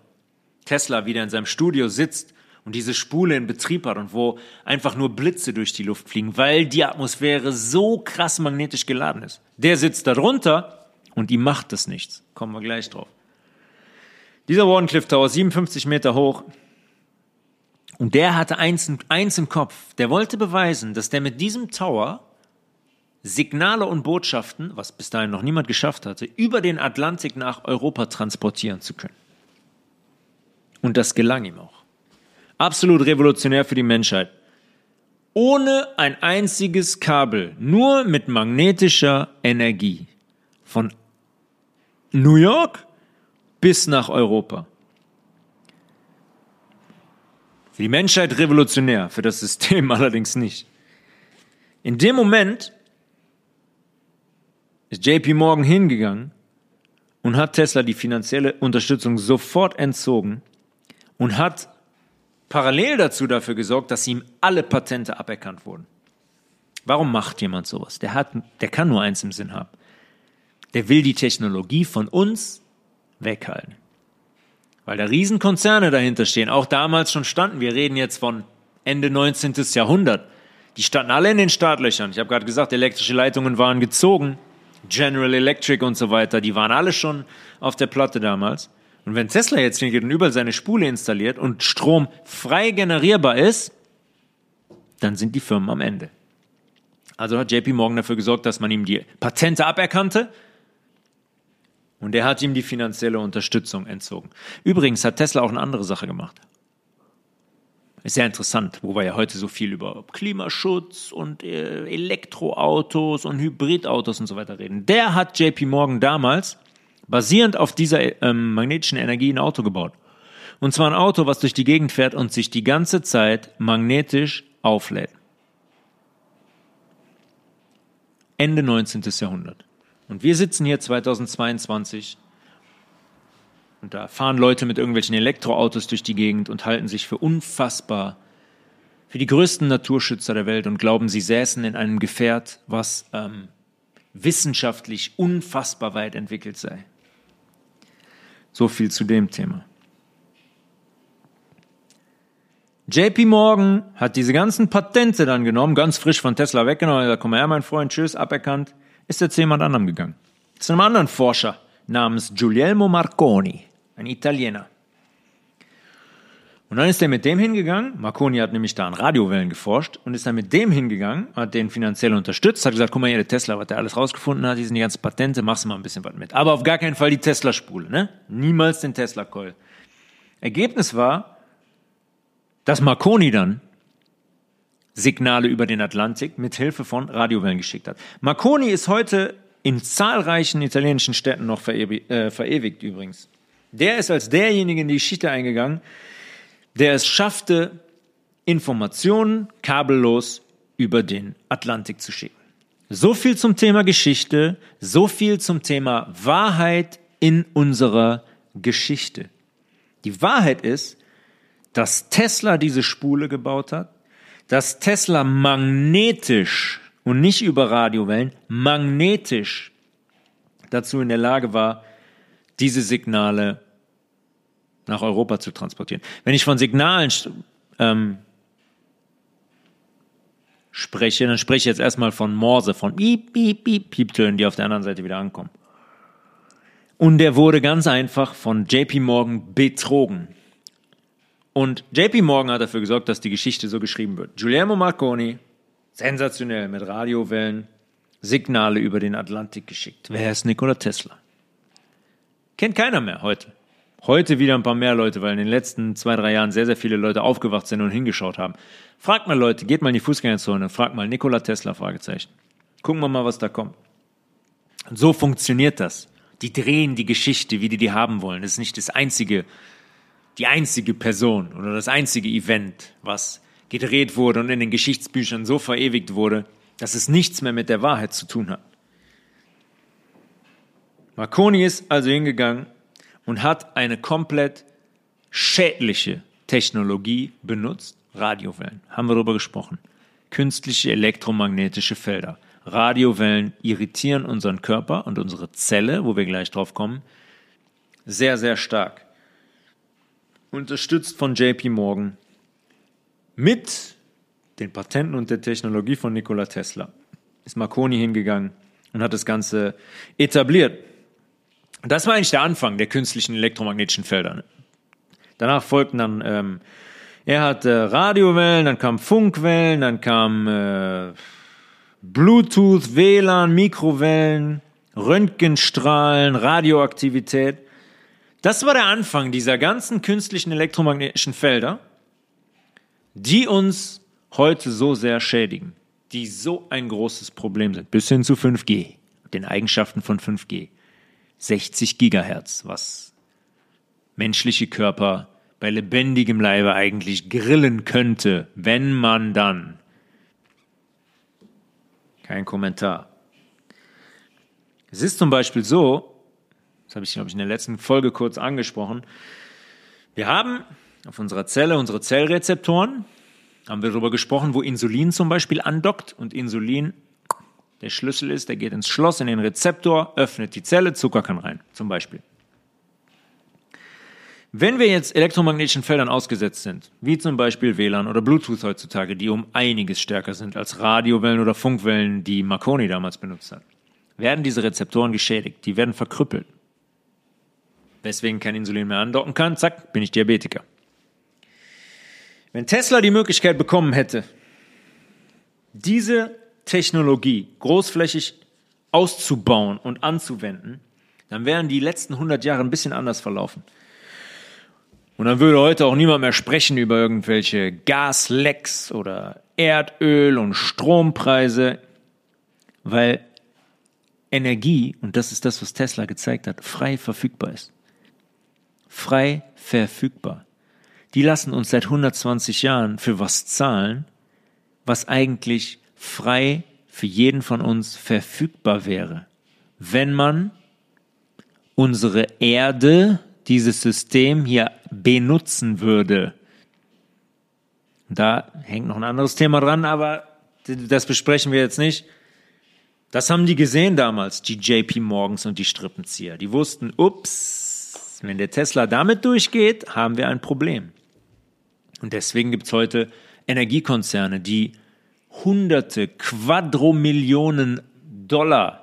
Tesla, wie der in seinem Studio sitzt und diese Spule in Betrieb hat und wo einfach nur Blitze durch die Luft fliegen, weil die Atmosphäre so krass magnetisch geladen ist. Der sitzt da drunter und die macht das nichts. Kommen wir gleich drauf. Dieser Wardenclyffe Tower, 57 Meter hoch, und der hatte eins, eins im Kopf. Der wollte beweisen, dass der mit diesem Tower Signale und Botschaften, was bis dahin noch niemand geschafft hatte, über den Atlantik nach Europa transportieren zu können. Und das gelang ihm auch. Absolut revolutionär für die Menschheit. Ohne ein einziges Kabel, nur mit magnetischer Energie. Von New York bis nach Europa. Für die Menschheit revolutionär, für das System allerdings nicht. In dem Moment ist JP Morgan hingegangen und hat Tesla die finanzielle Unterstützung sofort entzogen und hat parallel dazu dafür gesorgt, dass ihm alle Patente aberkannt wurden. Warum macht jemand sowas? Der, hat, der kann nur eins im Sinn haben. Der will die Technologie von uns weghalten. Weil da Riesenkonzerne dahinter stehen, auch damals schon standen. Wir reden jetzt von Ende 19. Jahrhundert. Die standen alle in den Startlöchern. Ich habe gerade gesagt, elektrische Leitungen waren gezogen. General Electric und so weiter, die waren alle schon auf der Platte damals. Und wenn Tesla jetzt hingeht und überall seine Spule installiert und Strom frei generierbar ist, dann sind die Firmen am Ende. Also hat JP Morgan dafür gesorgt, dass man ihm die Patente aberkannte und er hat ihm die finanzielle Unterstützung entzogen. Übrigens hat Tesla auch eine andere Sache gemacht. Ist sehr interessant, wo wir ja heute so viel über Klimaschutz und äh, Elektroautos und Hybridautos und so weiter reden. Der hat JP Morgan damals basierend auf dieser ähm, magnetischen Energie ein Auto gebaut. Und zwar ein Auto, was durch die Gegend fährt und sich die ganze Zeit magnetisch auflädt. Ende 19. Jahrhundert. Und wir sitzen hier 2022 und da fahren Leute mit irgendwelchen Elektroautos durch die Gegend und halten sich für unfassbar, für die größten Naturschützer der Welt und glauben, sie säßen in einem Gefährt, was ähm, wissenschaftlich unfassbar weit entwickelt sei. So viel zu dem Thema. JP Morgan hat diese ganzen Patente dann genommen, ganz frisch von Tesla weggenommen, gesagt, komm her, mein Freund, tschüss, aberkannt, ist er zu jemand anderem gegangen. Zu einem anderen Forscher namens Guglielmo Marconi, ein Italiener. Und dann ist er mit dem hingegangen, Marconi hat nämlich da an Radiowellen geforscht und ist dann mit dem hingegangen, hat den finanziell unterstützt, hat gesagt, guck mal hier, der Tesla, was der alles rausgefunden hat, hier sind die ganzen Patente, machst du mal ein bisschen was mit. Aber auf gar keinen Fall die Tesla-Spule, ne? Niemals den Tesla-Coil. Ergebnis war, dass Marconi dann Signale über den Atlantik mit Hilfe von Radiowellen geschickt hat. Marconi ist heute in zahlreichen italienischen Städten noch verewigt, äh, verewigt übrigens. Der ist als derjenige in die Geschichte eingegangen, der es schaffte, Informationen kabellos über den Atlantik zu schicken. So viel zum Thema Geschichte, so viel zum Thema Wahrheit in unserer Geschichte. Die Wahrheit ist, dass Tesla diese Spule gebaut hat, dass Tesla magnetisch und nicht über Radiowellen, magnetisch dazu in der Lage war, diese Signale nach Europa zu transportieren. Wenn ich von Signalen ähm, spreche, dann spreche ich jetzt erstmal von Morse, von Piep, Piep, Piep, Pieptönen, die auf der anderen Seite wieder ankommen. Und der wurde ganz einfach von JP Morgan betrogen. Und JP Morgan hat dafür gesorgt, dass die Geschichte so geschrieben wird. Guillermo Marconi, sensationell mit Radiowellen, Signale über den Atlantik geschickt. Wer ist Nikola Tesla? Kennt keiner mehr heute. Heute wieder ein paar mehr Leute, weil in den letzten zwei, drei Jahren sehr, sehr viele Leute aufgewacht sind und hingeschaut haben. Fragt mal Leute, geht mal in die Fußgängerzone, fragt mal Nikola Tesla, Fragezeichen. Gucken wir mal, was da kommt. Und so funktioniert das. Die drehen die Geschichte, wie die die haben wollen. Das ist nicht das einzige, die einzige Person oder das einzige Event, was gedreht wurde und in den Geschichtsbüchern so verewigt wurde, dass es nichts mehr mit der Wahrheit zu tun hat. Marconi ist also hingegangen und hat eine komplett schädliche Technologie benutzt. Radiowellen, haben wir darüber gesprochen. Künstliche elektromagnetische Felder. Radiowellen irritieren unseren Körper und unsere Zelle, wo wir gleich drauf kommen, sehr, sehr stark. Unterstützt von JP Morgan mit den Patenten und der Technologie von Nikola Tesla ist Marconi hingegangen und hat das Ganze etabliert. Das war eigentlich der Anfang der künstlichen elektromagnetischen Felder. Danach folgten dann, ähm, er hatte Radiowellen, dann kam Funkwellen, dann kam äh, Bluetooth, WLAN, Mikrowellen, Röntgenstrahlen, Radioaktivität. Das war der Anfang dieser ganzen künstlichen elektromagnetischen Felder, die uns heute so sehr schädigen, die so ein großes Problem sind, bis hin zu 5G, den Eigenschaften von 5G. 60 Gigahertz, was menschliche Körper bei lebendigem Leibe eigentlich grillen könnte, wenn man dann. Kein Kommentar. Es ist zum Beispiel so, das habe ich, glaube ich, in der letzten Folge kurz angesprochen, wir haben auf unserer Zelle unsere Zellrezeptoren, haben wir darüber gesprochen, wo Insulin zum Beispiel andockt und Insulin der Schlüssel ist, der geht ins Schloss, in den Rezeptor, öffnet die Zelle, Zucker kann rein, zum Beispiel. Wenn wir jetzt elektromagnetischen Feldern ausgesetzt sind, wie zum Beispiel WLAN oder Bluetooth heutzutage, die um einiges stärker sind als Radiowellen oder Funkwellen, die Marconi damals benutzt hat, werden diese Rezeptoren geschädigt, die werden verkrüppelt. Weswegen kein Insulin mehr andocken kann, zack, bin ich Diabetiker. Wenn Tesla die Möglichkeit bekommen hätte, diese Technologie großflächig auszubauen und anzuwenden, dann wären die letzten 100 Jahre ein bisschen anders verlaufen. Und dann würde heute auch niemand mehr sprechen über irgendwelche Gaslecks oder Erdöl- und Strompreise, weil Energie, und das ist das, was Tesla gezeigt hat, frei verfügbar ist. Frei verfügbar. Die lassen uns seit 120 Jahren für was zahlen, was eigentlich frei für jeden von uns verfügbar wäre, wenn man unsere Erde, dieses System hier benutzen würde. Da hängt noch ein anderes Thema dran, aber das besprechen wir jetzt nicht. Das haben die gesehen damals, die JP Morgans und die Strippenzieher. Die wussten, ups, wenn der Tesla damit durchgeht, haben wir ein Problem. Und deswegen gibt es heute Energiekonzerne, die hunderte, Quadromillionen Dollar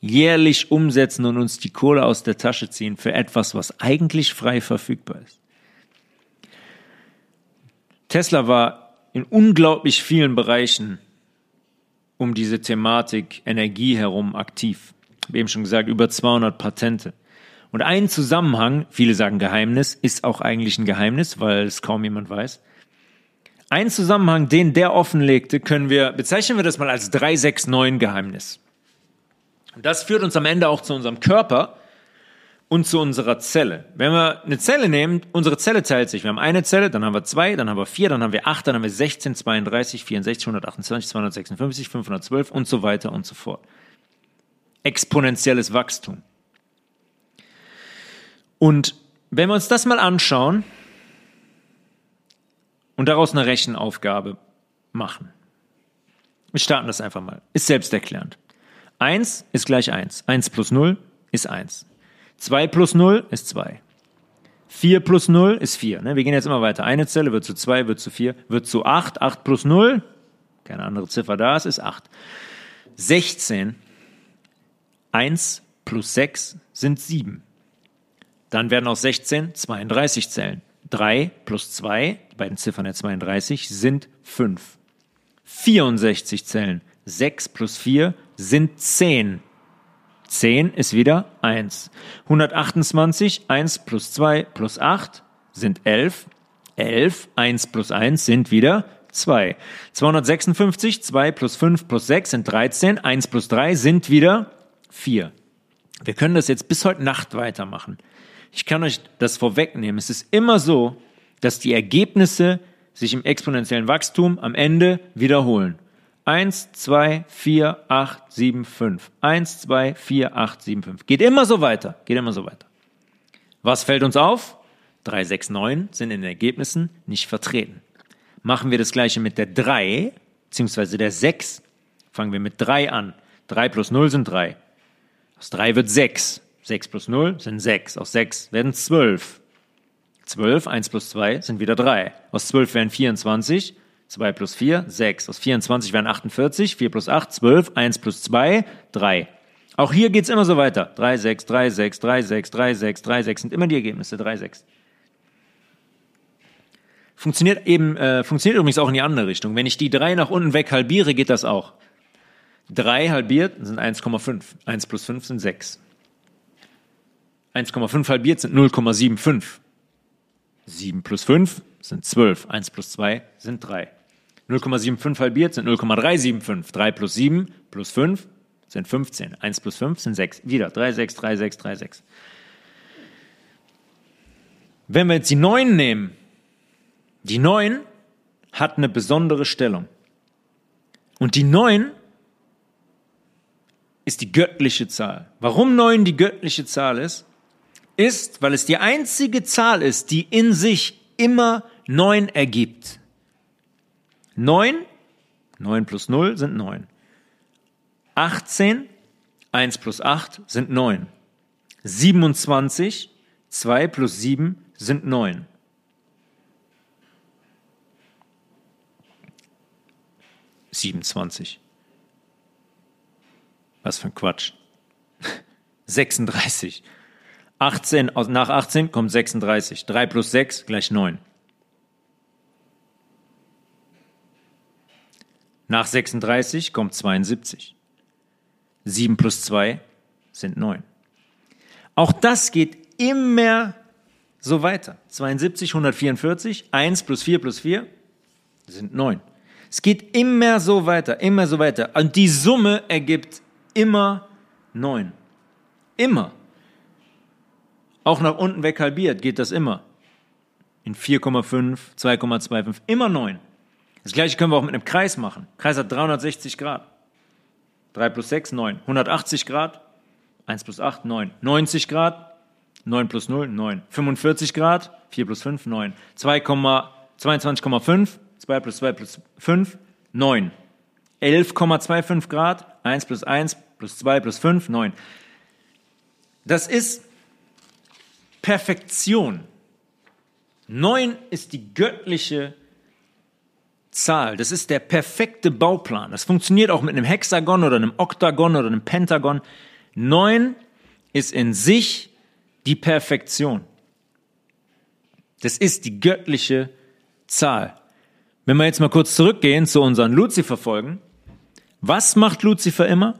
jährlich umsetzen und uns die Kohle aus der Tasche ziehen für etwas, was eigentlich frei verfügbar ist. Tesla war in unglaublich vielen Bereichen um diese Thematik Energie herum aktiv. Ich habe eben schon gesagt, über 200 Patente. Und ein Zusammenhang, viele sagen Geheimnis, ist auch eigentlich ein Geheimnis, weil es kaum jemand weiß. Ein Zusammenhang, den der offenlegte, können wir, bezeichnen wir das mal als 369 Geheimnis. Und das führt uns am Ende auch zu unserem Körper und zu unserer Zelle. Wenn wir eine Zelle nehmen, unsere Zelle teilt sich. Wir haben eine Zelle, dann haben wir zwei, dann haben wir vier, dann haben wir acht, dann haben wir 16, 32, 64, 128, 256, 512 und so weiter und so fort. Exponentielles Wachstum. Und wenn wir uns das mal anschauen, und daraus eine Rechenaufgabe machen. Wir starten das einfach mal. Ist selbsterklärend. 1 ist gleich 1. 1 plus 0 ist 1. 2 plus 0 ist 2. 4 plus 0 ist 4. Ne? Wir gehen jetzt immer weiter. Eine Zelle wird zu 2, wird zu 4, wird zu 8. 8 plus 0, keine andere Ziffer da ist, ist 8. 16, 1 plus 6 sind 7. Dann werden aus 16 32 Zellen. 3 plus 2, die beiden Ziffern der 32, sind 5. 64 Zellen. 6 plus 4 sind 10. 10 ist wieder 1. 128, 1 plus 2 plus 8 sind 11. 11, 1 plus 1 sind wieder 2. 256, 2 plus 5 plus 6 sind 13. 1 plus 3 sind wieder 4. Wir können das jetzt bis heute Nacht weitermachen. Ich kann euch das vorwegnehmen. Es ist immer so, dass die Ergebnisse sich im exponentiellen Wachstum am Ende wiederholen. 1, 2, 4, 8, 7, 5. 1, 2, 4, 8, 7, 5. Geht immer so weiter. Geht immer so weiter. Was fällt uns auf? 3, 6, 9 sind in den Ergebnissen nicht vertreten. Machen wir das gleiche mit der 3, beziehungsweise der 6, fangen wir mit 3 an. 3 plus 0 sind 3. Aus 3 wird 6. 6 plus 0 sind 6. Aus 6 werden 12. 12, 1 plus 2 sind wieder 3. Aus 12 werden 24. 2 plus 4, 6. Aus 24 werden 48. 4 plus 8, 12. 1 plus 2, 3. Auch hier geht's immer so weiter. 3, 6, 3, 6, 3, 6, 3, 6, 3, 6 sind immer die Ergebnisse. 3, 6. Funktioniert eben, äh, funktioniert übrigens auch in die andere Richtung. Wenn ich die 3 nach unten weg halbiere, geht das auch. 3 halbiert sind 1,5. 1 plus 5 sind 6. 1,5 halbiert sind 0,75. 7 plus 5 sind 12. 1 plus 2 sind 3. 0,75 halbiert sind 0,375. 3 plus 7 plus 5 sind 15. 1 plus 5 sind 6. Wieder 3, 6, 3, 6, 3, 6. Wenn wir jetzt die 9 nehmen, die 9 hat eine besondere Stellung. Und die 9 ist die göttliche Zahl. Warum 9 die göttliche Zahl ist? Ist, weil es die einzige Zahl ist, die in sich immer neun ergibt. Neun, neun plus null sind neun. 18, 1 plus 8 sind 9. 27, 2 plus 7 sind neun. Siebenundzwanzig. Was für ein Quatsch. 36. 18, nach 18 kommt 36. 3 plus 6 gleich 9. Nach 36 kommt 72. 7 plus 2 sind 9. Auch das geht immer so weiter. 72, 144, 1 plus 4 plus 4 sind 9. Es geht immer so weiter, immer so weiter. Und die Summe ergibt immer 9. Immer. Auch nach unten weg halbiert geht das immer. In 4,5, 2,25, immer 9. Das gleiche können wir auch mit einem Kreis machen. Kreis hat 360 Grad. 3 plus 6, 9. 180 Grad, 1 plus 8, 9. 90 Grad, 9 plus 0, 9. 45 Grad, 4 plus 5, 9. 22,5, 2 plus 2 plus 5, 9. 11,25 Grad, 1 plus 1 plus 2 plus 5, 9. Das ist Perfektion. 9 ist die göttliche Zahl. Das ist der perfekte Bauplan. Das funktioniert auch mit einem Hexagon oder einem Oktagon oder einem Pentagon. 9 ist in sich die Perfektion. Das ist die göttliche Zahl. Wenn wir jetzt mal kurz zurückgehen zu unseren Luzifer-Folgen. Was macht Luzifer immer?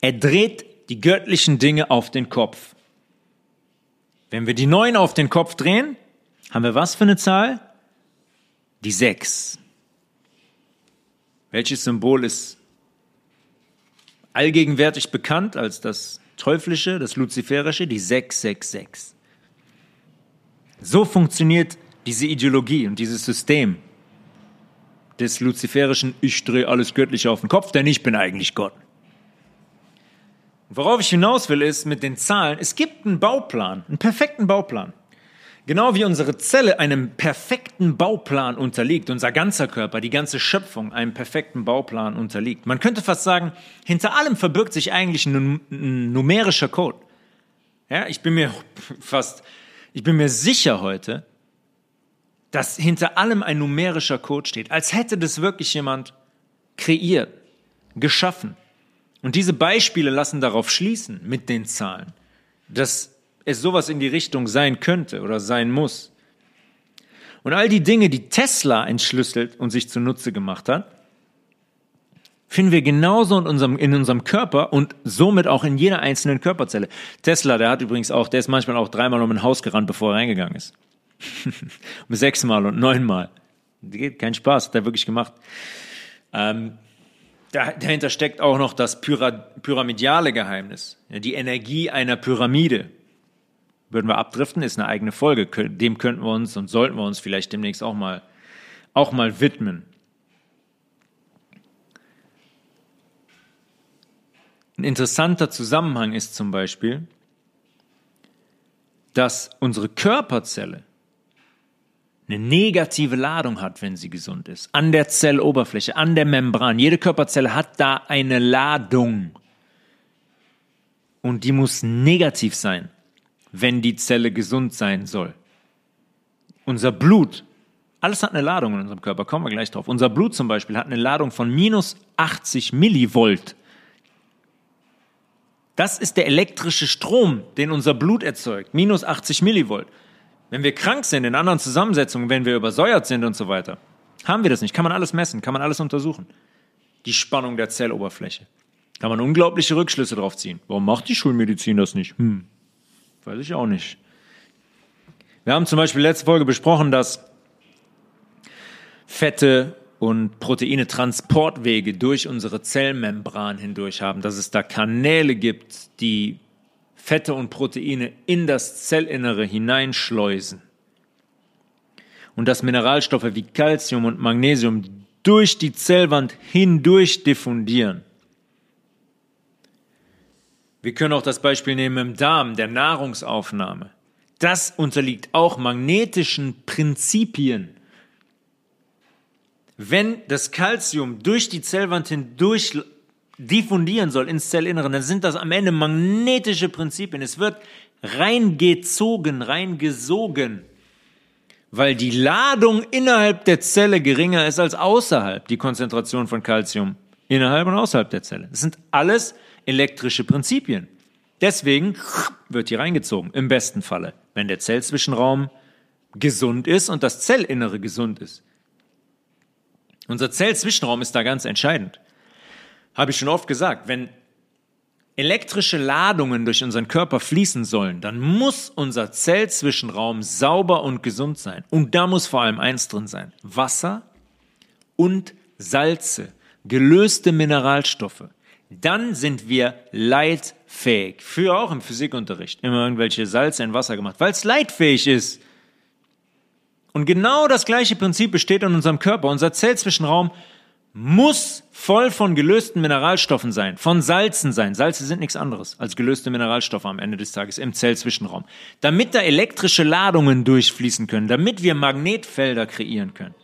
Er dreht die göttlichen Dinge auf den Kopf. Wenn wir die neun auf den Kopf drehen, haben wir was für eine Zahl? Die sechs. Welches Symbol ist allgegenwärtig bekannt als das teuflische, das luziferische? Die 666. So funktioniert diese Ideologie und dieses System des luziferischen Ich drehe alles Göttliche auf den Kopf, denn ich bin eigentlich Gott. Worauf ich hinaus will, ist mit den Zahlen, es gibt einen Bauplan, einen perfekten Bauplan. Genau wie unsere Zelle einem perfekten Bauplan unterliegt, unser ganzer Körper, die ganze Schöpfung einem perfekten Bauplan unterliegt. Man könnte fast sagen, hinter allem verbirgt sich eigentlich ein, numerischer Code. Ja, ich bin mir fast, ich bin mir sicher heute, dass hinter allem ein numerischer Code steht, als hätte das wirklich jemand kreiert, geschaffen. Und diese Beispiele lassen darauf schließen mit den Zahlen, dass es sowas in die Richtung sein könnte oder sein muss. Und all die Dinge, die Tesla entschlüsselt und sich zunutze gemacht hat, finden wir genauso in unserem, in unserem Körper und somit auch in jeder einzelnen Körperzelle. Tesla, der hat übrigens auch, der ist manchmal auch dreimal um ein Haus gerannt, bevor er reingegangen ist. um sechsmal und neunmal. Geht kein Spaß, hat er wirklich gemacht. Ähm, dahinter steckt auch noch das pyramidiale Geheimnis, die Energie einer Pyramide. Würden wir abdriften, ist eine eigene Folge. Dem könnten wir uns und sollten wir uns vielleicht demnächst auch mal, auch mal widmen. Ein interessanter Zusammenhang ist zum Beispiel, dass unsere Körperzelle eine negative Ladung hat, wenn sie gesund ist. An der Zelloberfläche, an der Membran. Jede Körperzelle hat da eine Ladung. Und die muss negativ sein, wenn die Zelle gesund sein soll. Unser Blut, alles hat eine Ladung in unserem Körper, kommen wir gleich drauf. Unser Blut zum Beispiel hat eine Ladung von minus 80 Millivolt. Das ist der elektrische Strom, den unser Blut erzeugt. Minus 80 Millivolt. Wenn wir krank sind, in anderen Zusammensetzungen, wenn wir übersäuert sind und so weiter, haben wir das nicht. Kann man alles messen, kann man alles untersuchen. Die Spannung der Zelloberfläche. Kann man unglaubliche Rückschlüsse drauf ziehen. Warum macht die Schulmedizin das nicht? Hm, weiß ich auch nicht. Wir haben zum Beispiel letzte Folge besprochen, dass Fette und Proteine Transportwege durch unsere Zellmembran hindurch haben, dass es da Kanäle gibt, die Fette und Proteine in das Zellinnere hineinschleusen und dass Mineralstoffe wie Calcium und Magnesium durch die Zellwand hindurch diffundieren. Wir können auch das Beispiel nehmen im Darm, der Nahrungsaufnahme. Das unterliegt auch magnetischen Prinzipien. Wenn das Calcium durch die Zellwand hindurch diffundieren soll ins Zellinneren, dann sind das am Ende magnetische Prinzipien. Es wird reingezogen, reingesogen weil die Ladung innerhalb der Zelle geringer ist als außerhalb, die Konzentration von Calcium innerhalb und außerhalb der Zelle. Das sind alles elektrische Prinzipien. Deswegen wird hier reingezogen, im besten Falle, wenn der Zellzwischenraum gesund ist und das Zellinnere gesund ist. Unser Zellzwischenraum ist da ganz entscheidend. Habe ich schon oft gesagt, wenn elektrische Ladungen durch unseren Körper fließen sollen, dann muss unser Zellzwischenraum sauber und gesund sein. Und da muss vor allem eins drin sein. Wasser und Salze, gelöste Mineralstoffe. Dann sind wir leitfähig. Früher auch im Physikunterricht immer irgendwelche Salze in Wasser gemacht, weil es leitfähig ist. Und genau das gleiche Prinzip besteht in unserem Körper. Unser Zellzwischenraum muss voll von gelösten Mineralstoffen sein, von Salzen sein. Salze sind nichts anderes als gelöste Mineralstoffe am Ende des Tages im Zellzwischenraum. Damit da elektrische Ladungen durchfließen können, damit wir Magnetfelder kreieren können.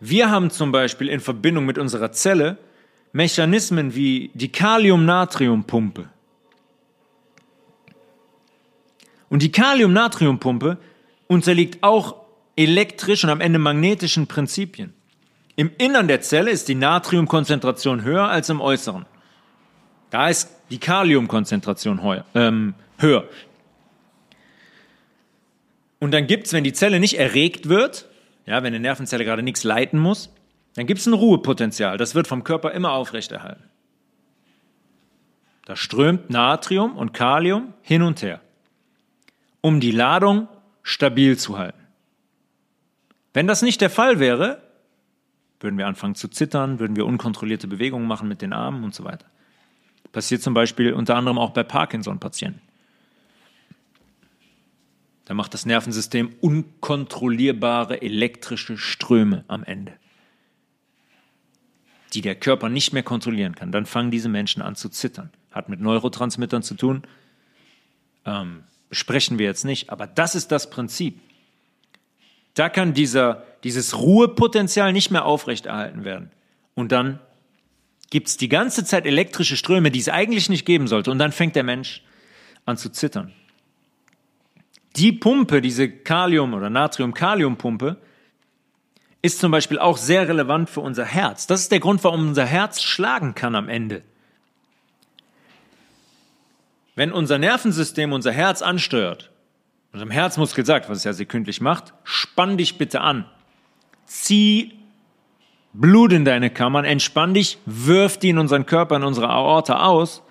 Wir haben zum Beispiel in Verbindung mit unserer Zelle Mechanismen wie die Kalium-Natrium-Pumpe. Und die Kalium-Natrium-Pumpe unterliegt auch elektrisch und am Ende magnetischen Prinzipien. Im Innern der Zelle ist die Natriumkonzentration höher als im Äußeren. Da ist die Kaliumkonzentration höher. Ähm, höher. Und dann gibt's, wenn die Zelle nicht erregt wird, ja, wenn eine Nervenzelle gerade nichts leiten muss, dann gibt's ein Ruhepotenzial. Das wird vom Körper immer aufrechterhalten. Da strömt Natrium und Kalium hin und her, um die Ladung stabil zu halten. Wenn das nicht der Fall wäre, würden wir anfangen zu zittern, würden wir unkontrollierte Bewegungen machen mit den Armen und so weiter. Passiert zum Beispiel unter anderem auch bei Parkinson-Patienten. Da macht das Nervensystem unkontrollierbare elektrische Ströme am Ende, die der Körper nicht mehr kontrollieren kann. Dann fangen diese Menschen an zu zittern. Hat mit Neurotransmittern zu tun. Ähm, besprechen wir jetzt nicht, aber das ist das Prinzip. Da kann dieser, dieses Ruhepotenzial nicht mehr aufrechterhalten werden. Und dann gibt es die ganze Zeit elektrische Ströme, die es eigentlich nicht geben sollte. Und dann fängt der Mensch an zu zittern. Die Pumpe, diese Kalium- oder Natrium-Kalium-Pumpe, ist zum Beispiel auch sehr relevant für unser Herz. Das ist der Grund, warum unser Herz schlagen kann am Ende. Wenn unser Nervensystem unser Herz ansteuert, unserem Herzmuskel sagt, was es ja sekündlich macht, spann dich bitte an. Zieh Blut in deine Kammern, entspann dich, wirf die in unseren Körper, in unsere Aorta aus,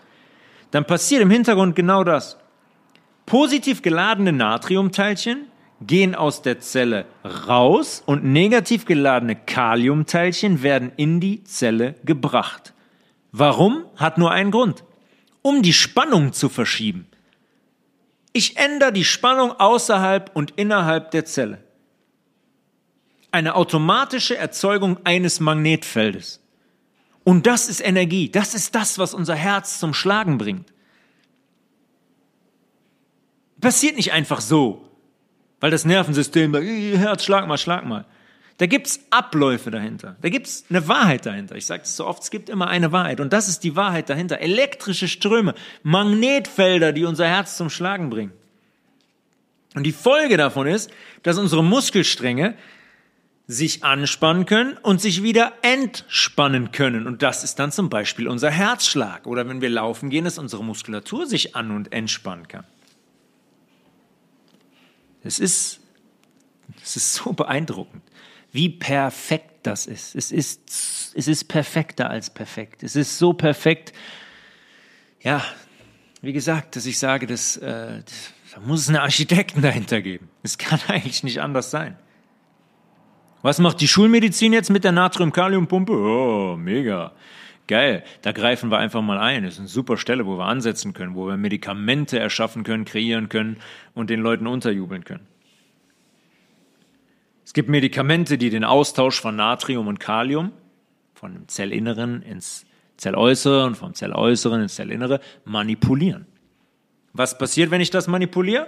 dann passiert im Hintergrund genau das. Positiv geladene Natriumteilchen gehen aus der Zelle raus und negativ geladene Kaliumteilchen werden in die Zelle gebracht. Warum? Hat nur einen Grund. Um die Spannung zu verschieben. Ich ändere die Spannung außerhalb und innerhalb der Zelle. Eine automatische Erzeugung eines Magnetfeldes. Und das ist Energie. Das ist das, was unser Herz zum Schlagen bringt. Passiert nicht einfach so, weil das Nervensystem sagt, Herz, schlag mal, schlag mal. Da gibt's Abläufe dahinter. Da gibt's eine Wahrheit dahinter. Ich sage es so oft, es gibt immer eine Wahrheit. Und das ist die Wahrheit dahinter. Elektrische Ströme, Magnetfelder, die unser Herz zum Schlagen bringen. Und die Folge davon ist, dass unsere Muskelstränge sich anspannen können und sich wieder entspannen können. Und das ist dann zum Beispiel unser Herzschlag. Oder wenn wir laufen gehen, dass unsere Muskulatur sich an- und entspannen kann. Es ist, es ist so beeindruckend wie perfekt das ist. Es ist, es ist perfekter als perfekt. Es ist so perfekt. Ja, wie gesagt, dass ich sage, dass, äh, da muss es einen Architekten dahinter geben. Es kann eigentlich nicht anders sein. Was macht die Schulmedizin jetzt mit der Natrium-Kalium-Pumpe? Oh, mega. Geil. Da greifen wir einfach mal ein. Das ist eine super Stelle, wo wir ansetzen können, wo wir Medikamente erschaffen können, kreieren können und den Leuten unterjubeln können. Es gibt Medikamente, die den Austausch von Natrium und Kalium von dem Zellinneren ins Zelläußere und vom Zelläußeren ins Zellinnere manipulieren. Was passiert, wenn ich das manipuliere?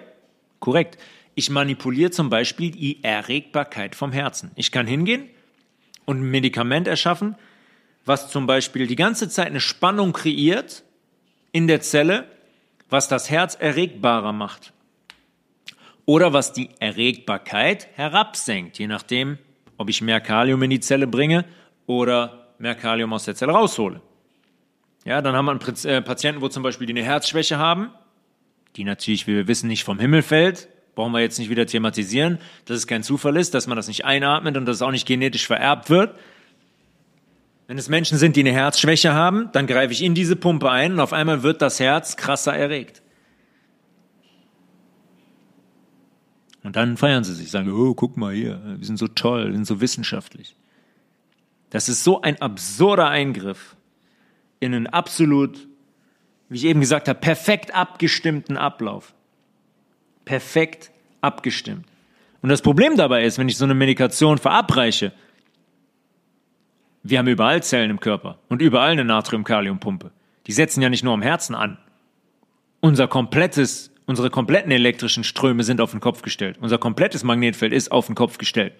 Korrekt. Ich manipuliere zum Beispiel die Erregbarkeit vom Herzen. Ich kann hingehen und ein Medikament erschaffen, was zum Beispiel die ganze Zeit eine Spannung kreiert in der Zelle, was das Herz erregbarer macht. Oder was die Erregbarkeit herabsenkt, je nachdem, ob ich mehr Kalium in die Zelle bringe oder mehr Kalium aus der Zelle raushole. Ja, dann haben wir äh, Patienten, wo zum Beispiel die eine Herzschwäche haben, die natürlich, wie wir wissen, nicht vom Himmel fällt, brauchen wir jetzt nicht wieder thematisieren, dass es kein Zufall ist, dass man das nicht einatmet und dass es auch nicht genetisch vererbt wird. Wenn es Menschen sind, die eine Herzschwäche haben, dann greife ich in diese Pumpe ein und auf einmal wird das Herz krasser erregt. Und dann feiern sie sich, sagen, oh, guck mal hier, wir sind so toll, wir sind so wissenschaftlich. Das ist so ein absurder Eingriff in einen absolut, wie ich eben gesagt habe, perfekt abgestimmten Ablauf. Perfekt abgestimmt. Und das Problem dabei ist, wenn ich so eine Medikation verabreiche, wir haben überall Zellen im Körper und überall eine Natrium-Kalium-Pumpe. Die setzen ja nicht nur am Herzen an. Unser komplettes, unsere kompletten elektrischen Ströme sind auf den Kopf gestellt. Unser komplettes Magnetfeld ist auf den Kopf gestellt.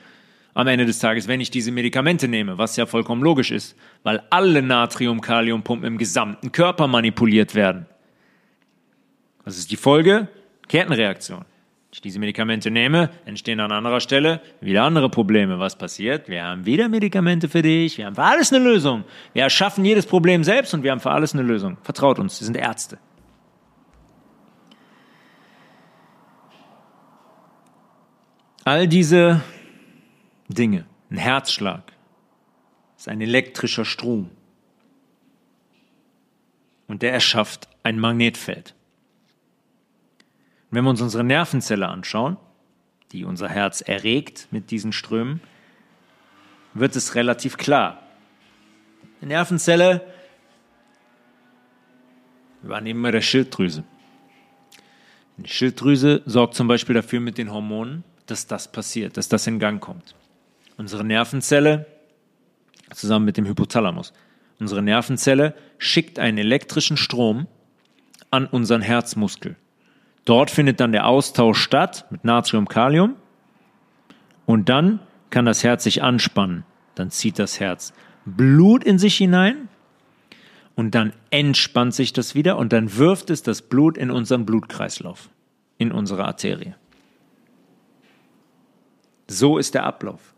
Am Ende des Tages, wenn ich diese Medikamente nehme, was ja vollkommen logisch ist, weil alle Natrium-Kalium-Pumpen im gesamten Körper manipuliert werden. Was ist die Folge? Kettenreaktion ich diese Medikamente nehme, entstehen an anderer Stelle wieder andere Probleme. Was passiert? Wir haben wieder Medikamente für dich, wir haben für alles eine Lösung. Wir erschaffen jedes Problem selbst und wir haben für alles eine Lösung. Vertraut uns, wir sind Ärzte. All diese Dinge, ein Herzschlag, ist ein elektrischer Strom. Und der erschafft ein Magnetfeld. Und wenn wir uns unsere Nervenzelle anschauen, die unser Herz erregt mit diesen Strömen, wird es relativ klar. Die Nervenzelle übernehmen wir der Schilddrüse. Die Schilddrüse sorgt zum Beispiel dafür mit den Hormonen, dass das passiert, dass das in Gang kommt. Unsere Nervenzelle, zusammen mit dem Hypothalamus, unsere Nervenzelle schickt einen elektrischen Strom an unseren Herzmuskel. Dort findet dann der Austausch statt mit Natrium, Kalium. Und dann kann das Herz sich anspannen. Dann zieht das Herz Blut in sich hinein. Und dann entspannt sich das wieder und dann wirft es das Blut in unseren Blutkreislauf, in unsere Arterie. So ist der Ablauf.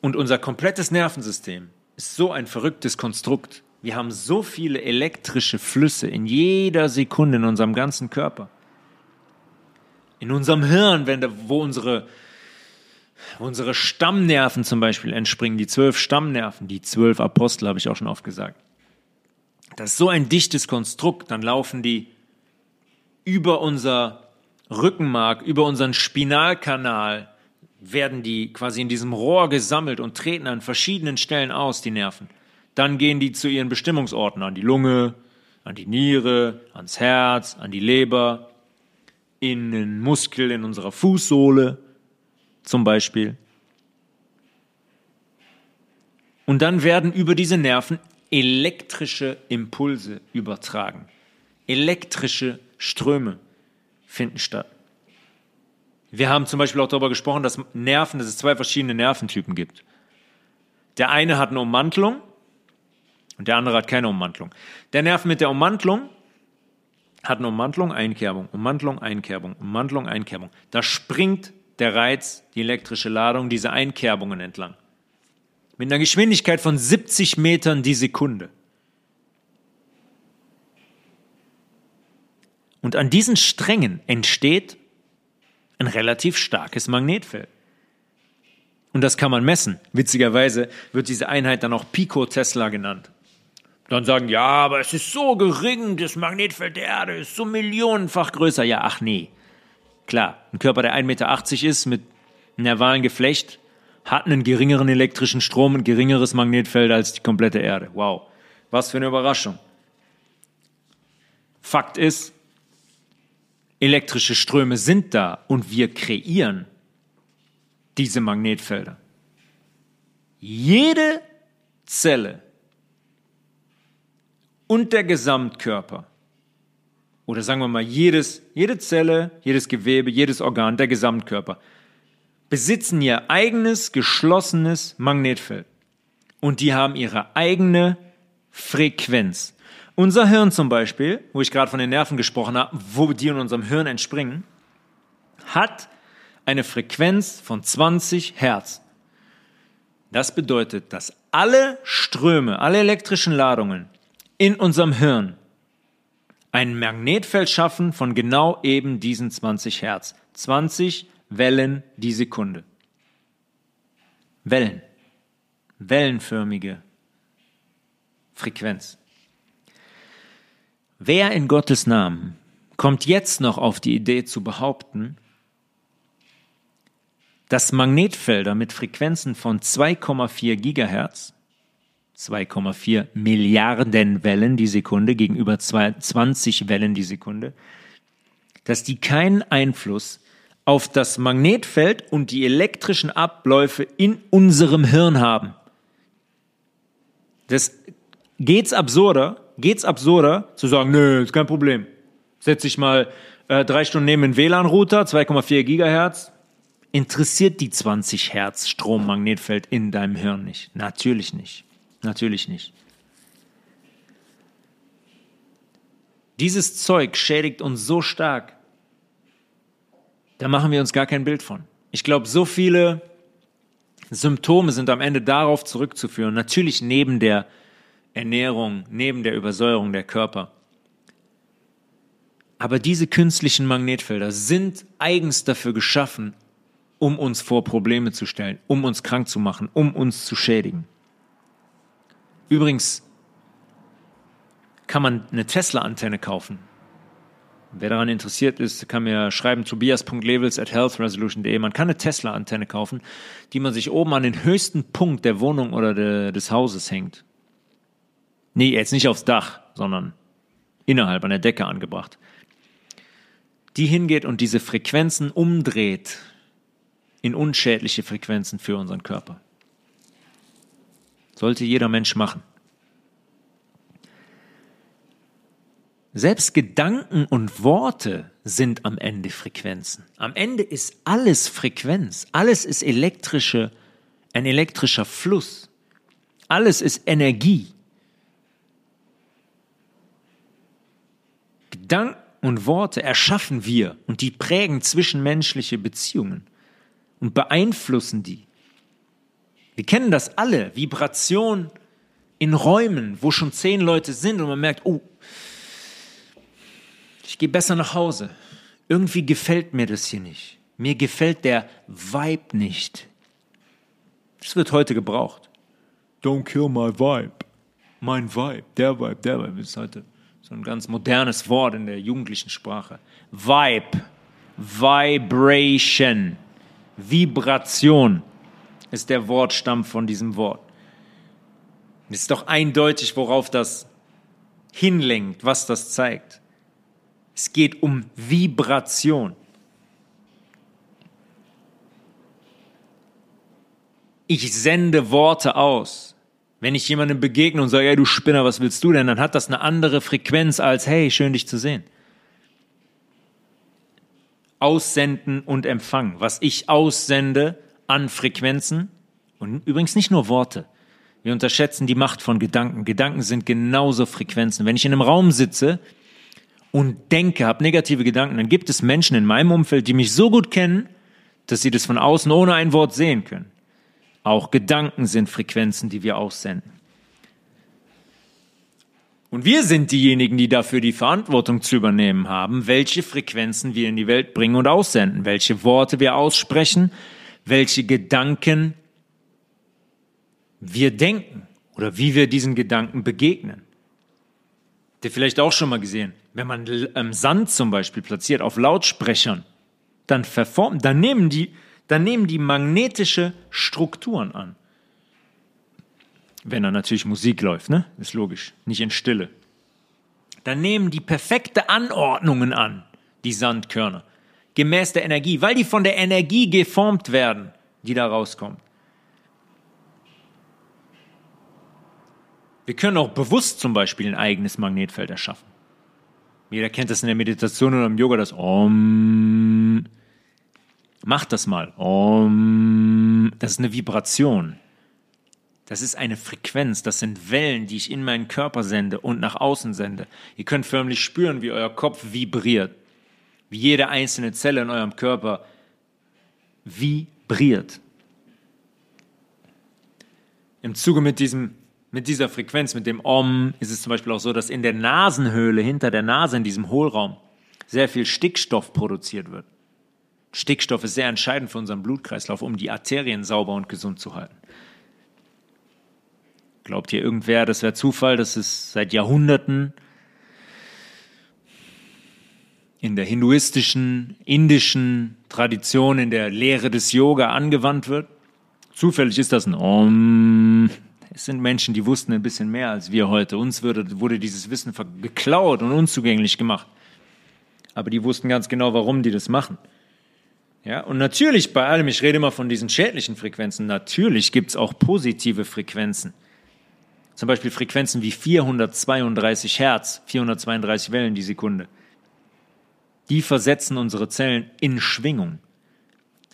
Und unser komplettes Nervensystem ist so ein verrücktes Konstrukt. Wir haben so viele elektrische Flüsse in jeder Sekunde in unserem ganzen Körper. In unserem Hirn, wenn da, wo unsere, unsere Stammnerven zum Beispiel entspringen, die zwölf Stammnerven, die zwölf Apostel, habe ich auch schon oft gesagt. Das ist so ein dichtes Konstrukt, dann laufen die über unser Rückenmark, über unseren Spinalkanal, werden die quasi in diesem Rohr gesammelt und treten an verschiedenen Stellen aus, die Nerven. Dann gehen die zu ihren Bestimmungsorten, an die Lunge, an die Niere, ans Herz, an die Leber, in den Muskel in unserer Fußsohle zum Beispiel. Und dann werden über diese Nerven elektrische Impulse übertragen. Elektrische Ströme finden statt. Wir haben zum Beispiel auch darüber gesprochen, dass Nerven, dass es zwei verschiedene Nerventypen gibt. Der eine hat eine Ummantelung und der andere hat keine Ummantelung. Der Nerv mit der Ummantelung hat eine Ummantelung, Einkerbung, Ummantelung, Einkerbung, Ummantelung, Einkerbung. Da springt der Reiz, die elektrische Ladung, diese Einkerbungen entlang. Mit einer Geschwindigkeit von 70 Metern die Sekunde. Und an diesen Strängen entsteht ein relativ starkes Magnetfeld. Und das kann man messen. Witzigerweise wird diese Einheit dann auch Pico-Tesla genannt. Dann sagen, ja, aber es ist so gering, das Magnetfeld der Erde ist so millionenfach größer. Ja, ach nee. Klar, ein Körper, der 1,80 Meter ist, mit nervalen Geflecht, hat einen geringeren elektrischen Strom, ein geringeres Magnetfeld als die komplette Erde. Wow, was für eine Überraschung. Fakt ist, elektrische Ströme sind da und wir kreieren diese Magnetfelder. Jede Zelle und der Gesamtkörper. Oder sagen wir mal, jedes, jede Zelle, jedes Gewebe, jedes Organ, der Gesamtkörper besitzen ihr eigenes geschlossenes Magnetfeld. Und die haben ihre eigene Frequenz. Unser Hirn zum Beispiel, wo ich gerade von den Nerven gesprochen habe, wo die in unserem Hirn entspringen, hat eine Frequenz von 20 Hertz. Das bedeutet, dass alle Ströme, alle elektrischen Ladungen in unserem Hirn ein Magnetfeld schaffen von genau eben diesen 20 Hertz. 20 Wellen die Sekunde. Wellen. Wellenförmige Frequenz. Wer in Gottes Namen kommt jetzt noch auf die Idee zu behaupten, dass Magnetfelder mit Frequenzen von 2,4 Gigahertz, 2,4 Milliarden Wellen die Sekunde gegenüber 20 Wellen die Sekunde, dass die keinen Einfluss auf das Magnetfeld und die elektrischen Abläufe in unserem Hirn haben. Das geht's absurder, geht's absurder zu sagen, nö, ist kein Problem. Setz dich mal äh, drei Stunden neben den WLAN-Router, 2,4 Gigahertz. Interessiert die 20 Hertz Strommagnetfeld in deinem Hirn nicht? Natürlich nicht. Natürlich nicht. Dieses Zeug schädigt uns so stark, da machen wir uns gar kein Bild von. Ich glaube, so viele Symptome sind am Ende darauf zurückzuführen, natürlich neben der Ernährung, neben der Übersäuerung der Körper. Aber diese künstlichen Magnetfelder sind eigens dafür geschaffen, um uns vor Probleme zu stellen, um uns krank zu machen, um uns zu schädigen. Übrigens kann man eine Tesla-Antenne kaufen. Wer daran interessiert ist, kann mir schreiben tobias.levels at healthresolution.de. Man kann eine Tesla-Antenne kaufen, die man sich oben an den höchsten Punkt der Wohnung oder de, des Hauses hängt. Nee, jetzt nicht aufs Dach, sondern innerhalb an der Decke angebracht. Die hingeht und diese Frequenzen umdreht in unschädliche Frequenzen für unseren Körper. Sollte jeder Mensch machen. Selbst Gedanken und Worte sind am Ende Frequenzen. Am Ende ist alles Frequenz. Alles ist elektrische, ein elektrischer Fluss. Alles ist Energie. Gedanken und Worte erschaffen wir und die prägen zwischenmenschliche Beziehungen und beeinflussen die. Wir kennen das alle, Vibration in Räumen, wo schon zehn Leute sind und man merkt, oh, ich gehe besser nach Hause. Irgendwie gefällt mir das hier nicht. Mir gefällt der Vibe nicht. Das wird heute gebraucht. Don't kill my vibe. Mein Vibe, der Vibe, der Vibe ist heute so ein ganz modernes Wort in der jugendlichen Sprache. Vibe, Vibration, Vibration ist der Wortstamm von diesem Wort. Es ist doch eindeutig, worauf das hinlenkt, was das zeigt. Es geht um Vibration. Ich sende Worte aus. Wenn ich jemandem begegne und sage, hey du Spinner, was willst du denn? Dann hat das eine andere Frequenz als, hey, schön dich zu sehen. Aussenden und empfangen. Was ich aussende an Frequenzen und übrigens nicht nur Worte. Wir unterschätzen die Macht von Gedanken. Gedanken sind genauso Frequenzen. Wenn ich in einem Raum sitze und denke, habe negative Gedanken, dann gibt es Menschen in meinem Umfeld, die mich so gut kennen, dass sie das von außen ohne ein Wort sehen können. Auch Gedanken sind Frequenzen, die wir aussenden. Und wir sind diejenigen, die dafür die Verantwortung zu übernehmen haben, welche Frequenzen wir in die Welt bringen und aussenden, welche Worte wir aussprechen, welche Gedanken wir denken oder wie wir diesen Gedanken begegnen. Habt ihr vielleicht auch schon mal gesehen? wenn man ähm, Sand zum Beispiel platziert auf Lautsprechern, dann verformt, dann nehmen die, dann nehmen die magnetische Strukturen an. Wenn da natürlich Musik läuft, ne? Ist logisch. Nicht in Stille. Dann nehmen die perfekte Anordnungen an, die Sandkörner. Gemäß der Energie, weil die von der Energie geformt werden, die da rauskommt. Wir können auch bewusst zum Beispiel ein eigenes Magnetfeld erschaffen. Jeder kennt das in der Meditation oder im Yoga, das Om. Mach das mal. Om. Das ist eine Vibration. Das ist eine Frequenz, das sind Wellen, die ich in meinen Körper sende und nach außen sende. Ihr könnt förmlich spüren, wie euer Kopf vibriert, wie jede einzelne Zelle in eurem Körper vibriert. Im Zuge mit, diesem, mit dieser Frequenz, mit dem Om, ist es zum Beispiel auch so, dass in der Nasenhöhle, hinter der Nase, in diesem Hohlraum, sehr viel Stickstoff produziert wird. Stickstoff ist sehr entscheidend für unseren Blutkreislauf, um die Arterien sauber und gesund zu halten. Glaubt hier irgendwer, das wäre Zufall, dass es seit Jahrhunderten in der hinduistischen, indischen Tradition, in der Lehre des Yoga angewandt wird? Zufällig ist das ein Om. Es sind Menschen, die wussten ein bisschen mehr als wir heute. Uns wurde, wurde dieses Wissen geklaut und unzugänglich gemacht. Aber die wussten ganz genau, warum die das machen. Ja, und natürlich bei allem, ich rede immer von diesen schädlichen Frequenzen, natürlich gibt es auch positive Frequenzen. Zum Beispiel Frequenzen wie 432 Hertz, 432 Wellen die Sekunde. Die versetzen unsere Zellen in Schwingung.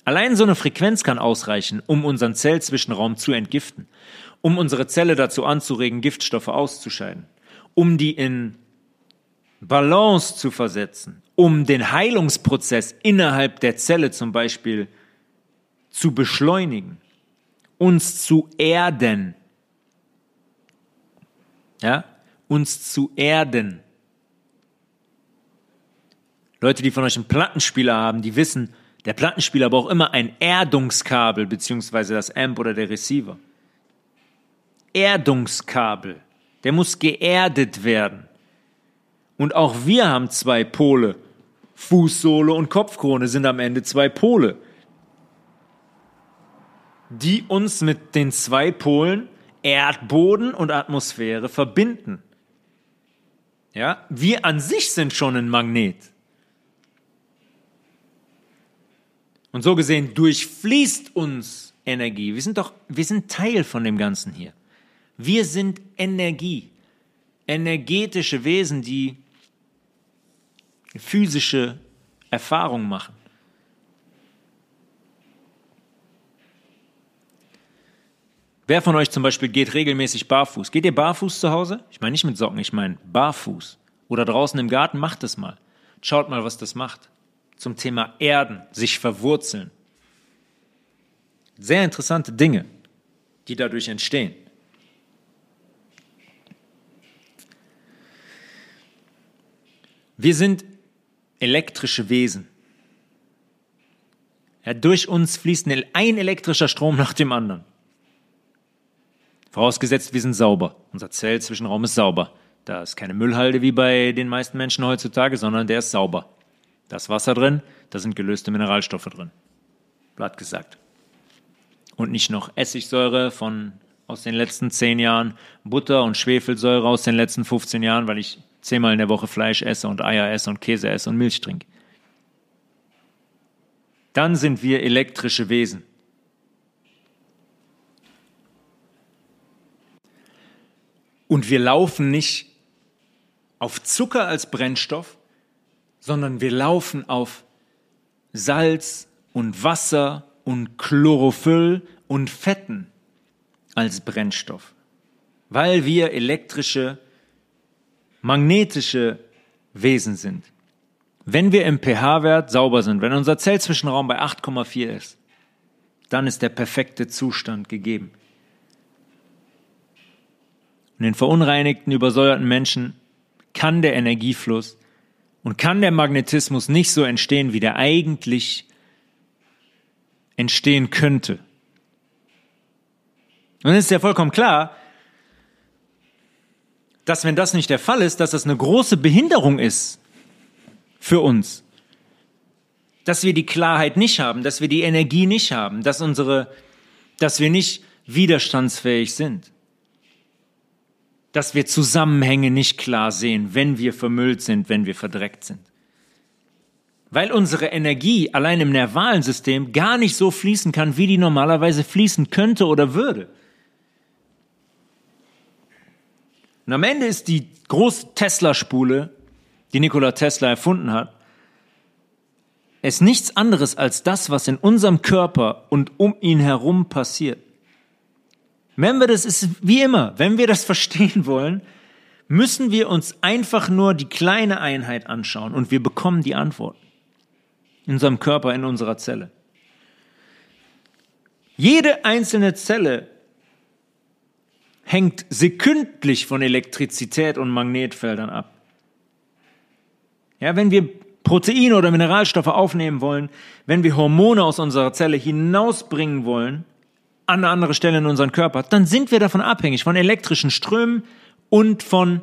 Allein so eine Frequenz kann ausreichen, um unseren Zellzwischenraum zu entgiften, um unsere Zelle dazu anzuregen, Giftstoffe auszuscheiden, um die in Balance zu versetzen, um den Heilungsprozess innerhalb der Zelle zum Beispiel zu beschleunigen, uns zu erden. Ja, uns zu erden. Leute, die von euch einen Plattenspieler haben, die wissen, der Plattenspieler braucht immer ein Erdungskabel, beziehungsweise das Amp oder der Receiver. Erdungskabel. Der muss geerdet werden. Und auch wir haben zwei Pole. Fußsohle und Kopfkrone sind am Ende zwei Pole, die uns mit den zwei Polen Erdboden und Atmosphäre verbinden. Ja, wir an sich sind schon ein Magnet. Und so gesehen durchfließt uns Energie. Wir sind doch, wir sind Teil von dem Ganzen hier. Wir sind Energie. Energetische Wesen, die physische Erfahrung machen. Wer von euch zum Beispiel geht regelmäßig barfuß? Geht ihr barfuß zu Hause? Ich meine nicht mit Socken, ich meine barfuß. Oder draußen im Garten, macht es mal. Schaut mal, was das macht. Zum Thema Erden, sich verwurzeln. Sehr interessante Dinge, die dadurch entstehen. Wir sind elektrische Wesen. Ja, durch uns fließt ein elektrischer Strom nach dem anderen. Vorausgesetzt, wir sind sauber. Unser Zellzwischenraum ist sauber. Da ist keine Müllhalde wie bei den meisten Menschen heutzutage, sondern der ist sauber. Da ist Wasser drin, da sind gelöste Mineralstoffe drin. Blatt gesagt. Und nicht noch Essigsäure von aus den letzten zehn Jahren, Butter und Schwefelsäure aus den letzten 15 Jahren, weil ich zehnmal in der Woche Fleisch esse und Eier esse und Käse esse und Milch trinke. Dann sind wir elektrische Wesen. Und wir laufen nicht auf Zucker als Brennstoff, sondern wir laufen auf Salz und Wasser und Chlorophyll und Fetten als Brennstoff, weil wir elektrische magnetische Wesen sind. Wenn wir im pH-Wert sauber sind, wenn unser Zellzwischenraum bei 8,4 ist, dann ist der perfekte Zustand gegeben. In den verunreinigten, übersäuerten Menschen kann der Energiefluss und kann der Magnetismus nicht so entstehen, wie der eigentlich entstehen könnte. Und es ist ja vollkommen klar, dass wenn das nicht der Fall ist, dass das eine große Behinderung ist für uns. Dass wir die Klarheit nicht haben, dass wir die Energie nicht haben, dass unsere, dass wir nicht widerstandsfähig sind. Dass wir Zusammenhänge nicht klar sehen, wenn wir vermüllt sind, wenn wir verdreckt sind. Weil unsere Energie allein im nervalen System gar nicht so fließen kann, wie die normalerweise fließen könnte oder würde. Und am Ende ist die große Tesla-Spule, die Nikola Tesla erfunden hat, es nichts anderes als das, was in unserem Körper und um ihn herum passiert. Wenn wir das ist wie immer, wenn wir das verstehen wollen, müssen wir uns einfach nur die kleine Einheit anschauen und wir bekommen die Antwort. In unserem Körper, in unserer Zelle. Jede einzelne Zelle hängt sekündlich von Elektrizität und Magnetfeldern ab. Ja, wenn wir Proteine oder Mineralstoffe aufnehmen wollen, wenn wir Hormone aus unserer Zelle hinausbringen wollen, an eine andere Stelle in unseren Körper, dann sind wir davon abhängig, von elektrischen Strömen und von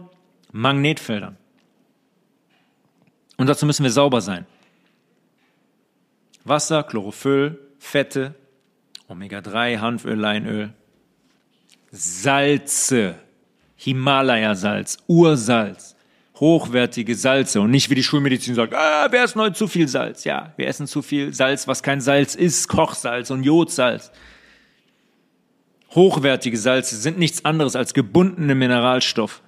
Magnetfeldern. Und dazu müssen wir sauber sein. Wasser, Chlorophyll, Fette, Omega-3, Hanföl, Leinöl, Salze, Himalaya-Salz, Ursalz, hochwertige Salze und nicht wie die Schulmedizin sagt, ah, wir essen heute zu viel Salz. Ja, wir essen zu viel Salz, was kein Salz ist, Kochsalz und Jodsalz. Hochwertige Salze sind nichts anderes als gebundene Mineralstoffe,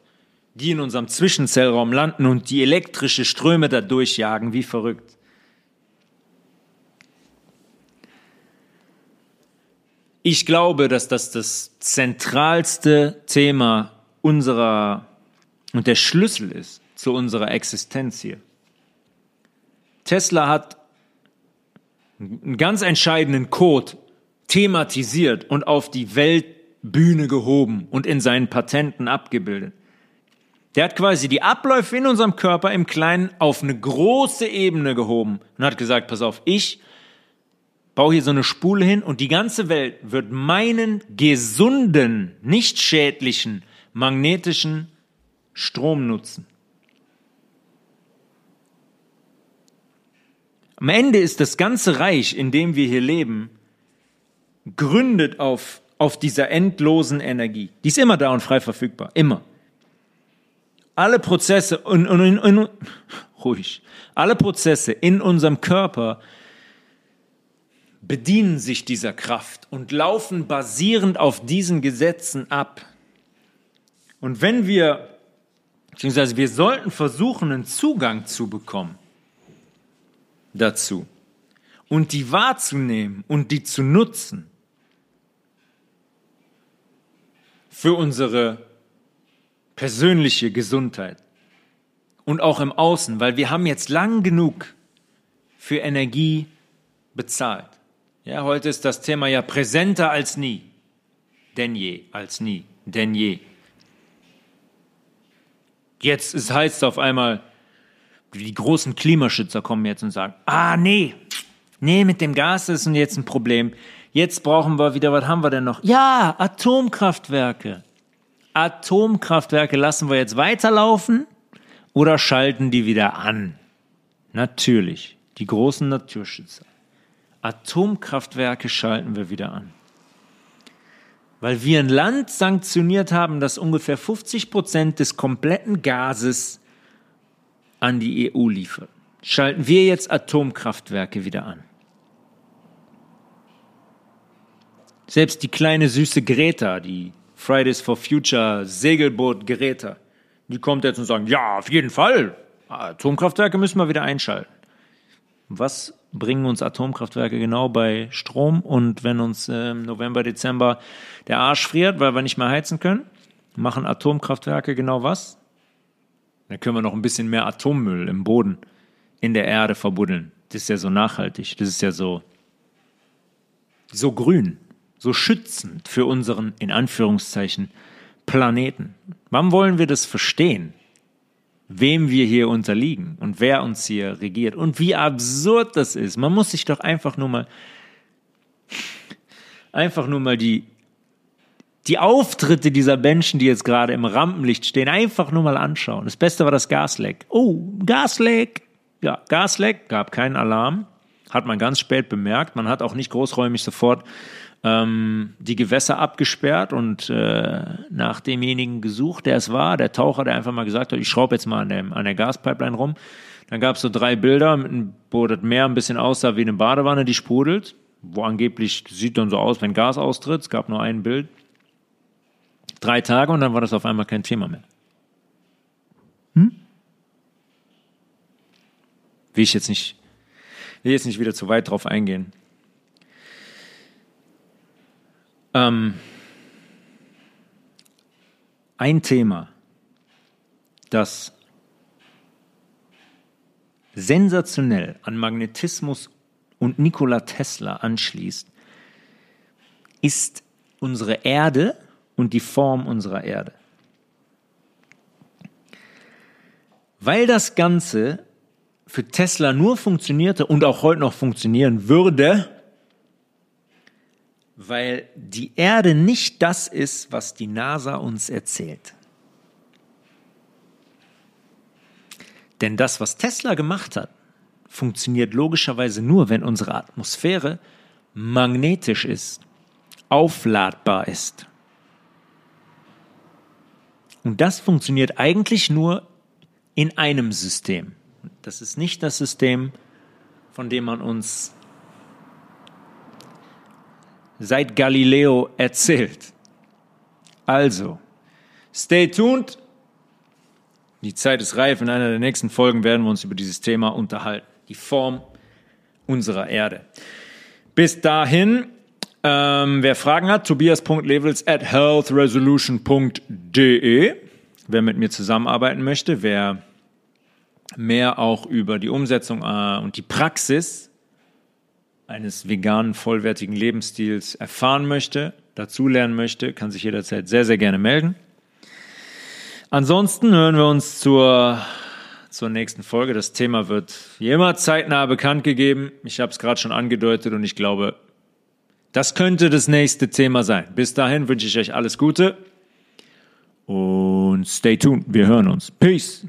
die in unserem Zwischenzellraum landen und die elektrische Ströme da durchjagen wie verrückt. Ich glaube, dass das das zentralste Thema unserer und der Schlüssel ist zu unserer Existenz hier. Tesla hat einen ganz entscheidenden Code thematisiert und auf die Weltbühne gehoben und in seinen Patenten abgebildet. Der hat quasi die Abläufe in unserem Körper im Kleinen auf eine große Ebene gehoben und hat gesagt, pass auf, ich baue hier so eine Spule hin und die ganze Welt wird meinen gesunden, nicht schädlichen, magnetischen Strom nutzen. Am Ende ist das ganze Reich, in dem wir hier leben, gründet auf, auf dieser endlosen Energie. Die ist immer da und frei verfügbar. Immer. Alle Prozesse, in, in, in, ruhig, alle Prozesse in unserem Körper bedienen sich dieser Kraft und laufen basierend auf diesen Gesetzen ab. Und wenn wir, beziehungsweise wir sollten versuchen, einen Zugang zu bekommen dazu und die wahrzunehmen und die zu nutzen für unsere persönliche Gesundheit und auch im Außen, weil wir haben jetzt lang genug für Energie bezahlt. Ja, heute ist das Thema ja präsenter als nie. Denn je, als nie, denn je. Jetzt es heißt auf einmal, die großen Klimaschützer kommen jetzt und sagen, ah nee, nee, mit dem Gas ist jetzt ein Problem. Jetzt brauchen wir wieder, was haben wir denn noch? Ja, Atomkraftwerke. Atomkraftwerke lassen wir jetzt weiterlaufen oder schalten die wieder an? Natürlich, die großen Naturschützer. Atomkraftwerke schalten wir wieder an. Weil wir ein Land sanktioniert haben, das ungefähr 50 Prozent des kompletten Gases an die EU liefert, schalten wir jetzt Atomkraftwerke wieder an. Selbst die kleine süße Greta, die Fridays for Future Segelboot Greta, die kommt jetzt und sagt, ja, auf jeden Fall, Atomkraftwerke müssen wir wieder einschalten. Was bringen uns Atomkraftwerke genau bei Strom und wenn uns im November, Dezember der Arsch friert, weil wir nicht mehr heizen können, machen Atomkraftwerke genau was? Dann können wir noch ein bisschen mehr Atommüll im Boden, in der Erde verbuddeln. Das ist ja so nachhaltig, das ist ja so, so grün, so schützend für unseren, in Anführungszeichen, Planeten. Wann wollen wir das verstehen? Wem wir hier unterliegen und wer uns hier regiert und wie absurd das ist. Man muss sich doch einfach nur mal, einfach nur mal die, die Auftritte dieser Menschen, die jetzt gerade im Rampenlicht stehen, einfach nur mal anschauen. Das Beste war das Gasleck. Oh, Gasleck! Ja, Gasleck, gab keinen Alarm, hat man ganz spät bemerkt. Man hat auch nicht großräumig sofort ähm, die Gewässer abgesperrt und äh, nach demjenigen gesucht, der es war, der Taucher, der einfach mal gesagt hat, ich schraube jetzt mal an, dem, an der Gaspipeline rum. Dann gab es so drei Bilder, wo das Meer ein bisschen aussah wie eine Badewanne, die sprudelt, wo angeblich sieht dann so aus, wenn Gas austritt. Es gab nur ein Bild. Drei Tage und dann war das auf einmal kein Thema mehr. Hm? Will ich jetzt nicht, will jetzt nicht wieder zu weit drauf eingehen. Ähm, ein Thema, das sensationell an Magnetismus und Nikola Tesla anschließt, ist unsere Erde und die Form unserer Erde. Weil das Ganze für Tesla nur funktionierte und auch heute noch funktionieren würde, weil die Erde nicht das ist, was die NASA uns erzählt. Denn das, was Tesla gemacht hat, funktioniert logischerweise nur, wenn unsere Atmosphäre magnetisch ist, aufladbar ist. Und das funktioniert eigentlich nur in einem System. Das ist nicht das System, von dem man uns seit Galileo erzählt. Also, stay tuned. Die Zeit ist reif. In einer der nächsten Folgen werden wir uns über dieses Thema unterhalten. Die Form unserer Erde. Bis dahin, ähm, wer Fragen hat, tobias.levels at healthresolution.de. Wer mit mir zusammenarbeiten möchte, wer mehr auch über die Umsetzung äh, und die Praxis eines veganen, vollwertigen Lebensstils erfahren möchte, dazulernen möchte, kann sich jederzeit sehr, sehr gerne melden. Ansonsten hören wir uns zur, zur nächsten Folge. Das Thema wird wie immer zeitnah bekannt gegeben. Ich habe es gerade schon angedeutet und ich glaube, das könnte das nächste Thema sein. Bis dahin wünsche ich euch alles Gute und stay tuned. Wir hören uns. Peace.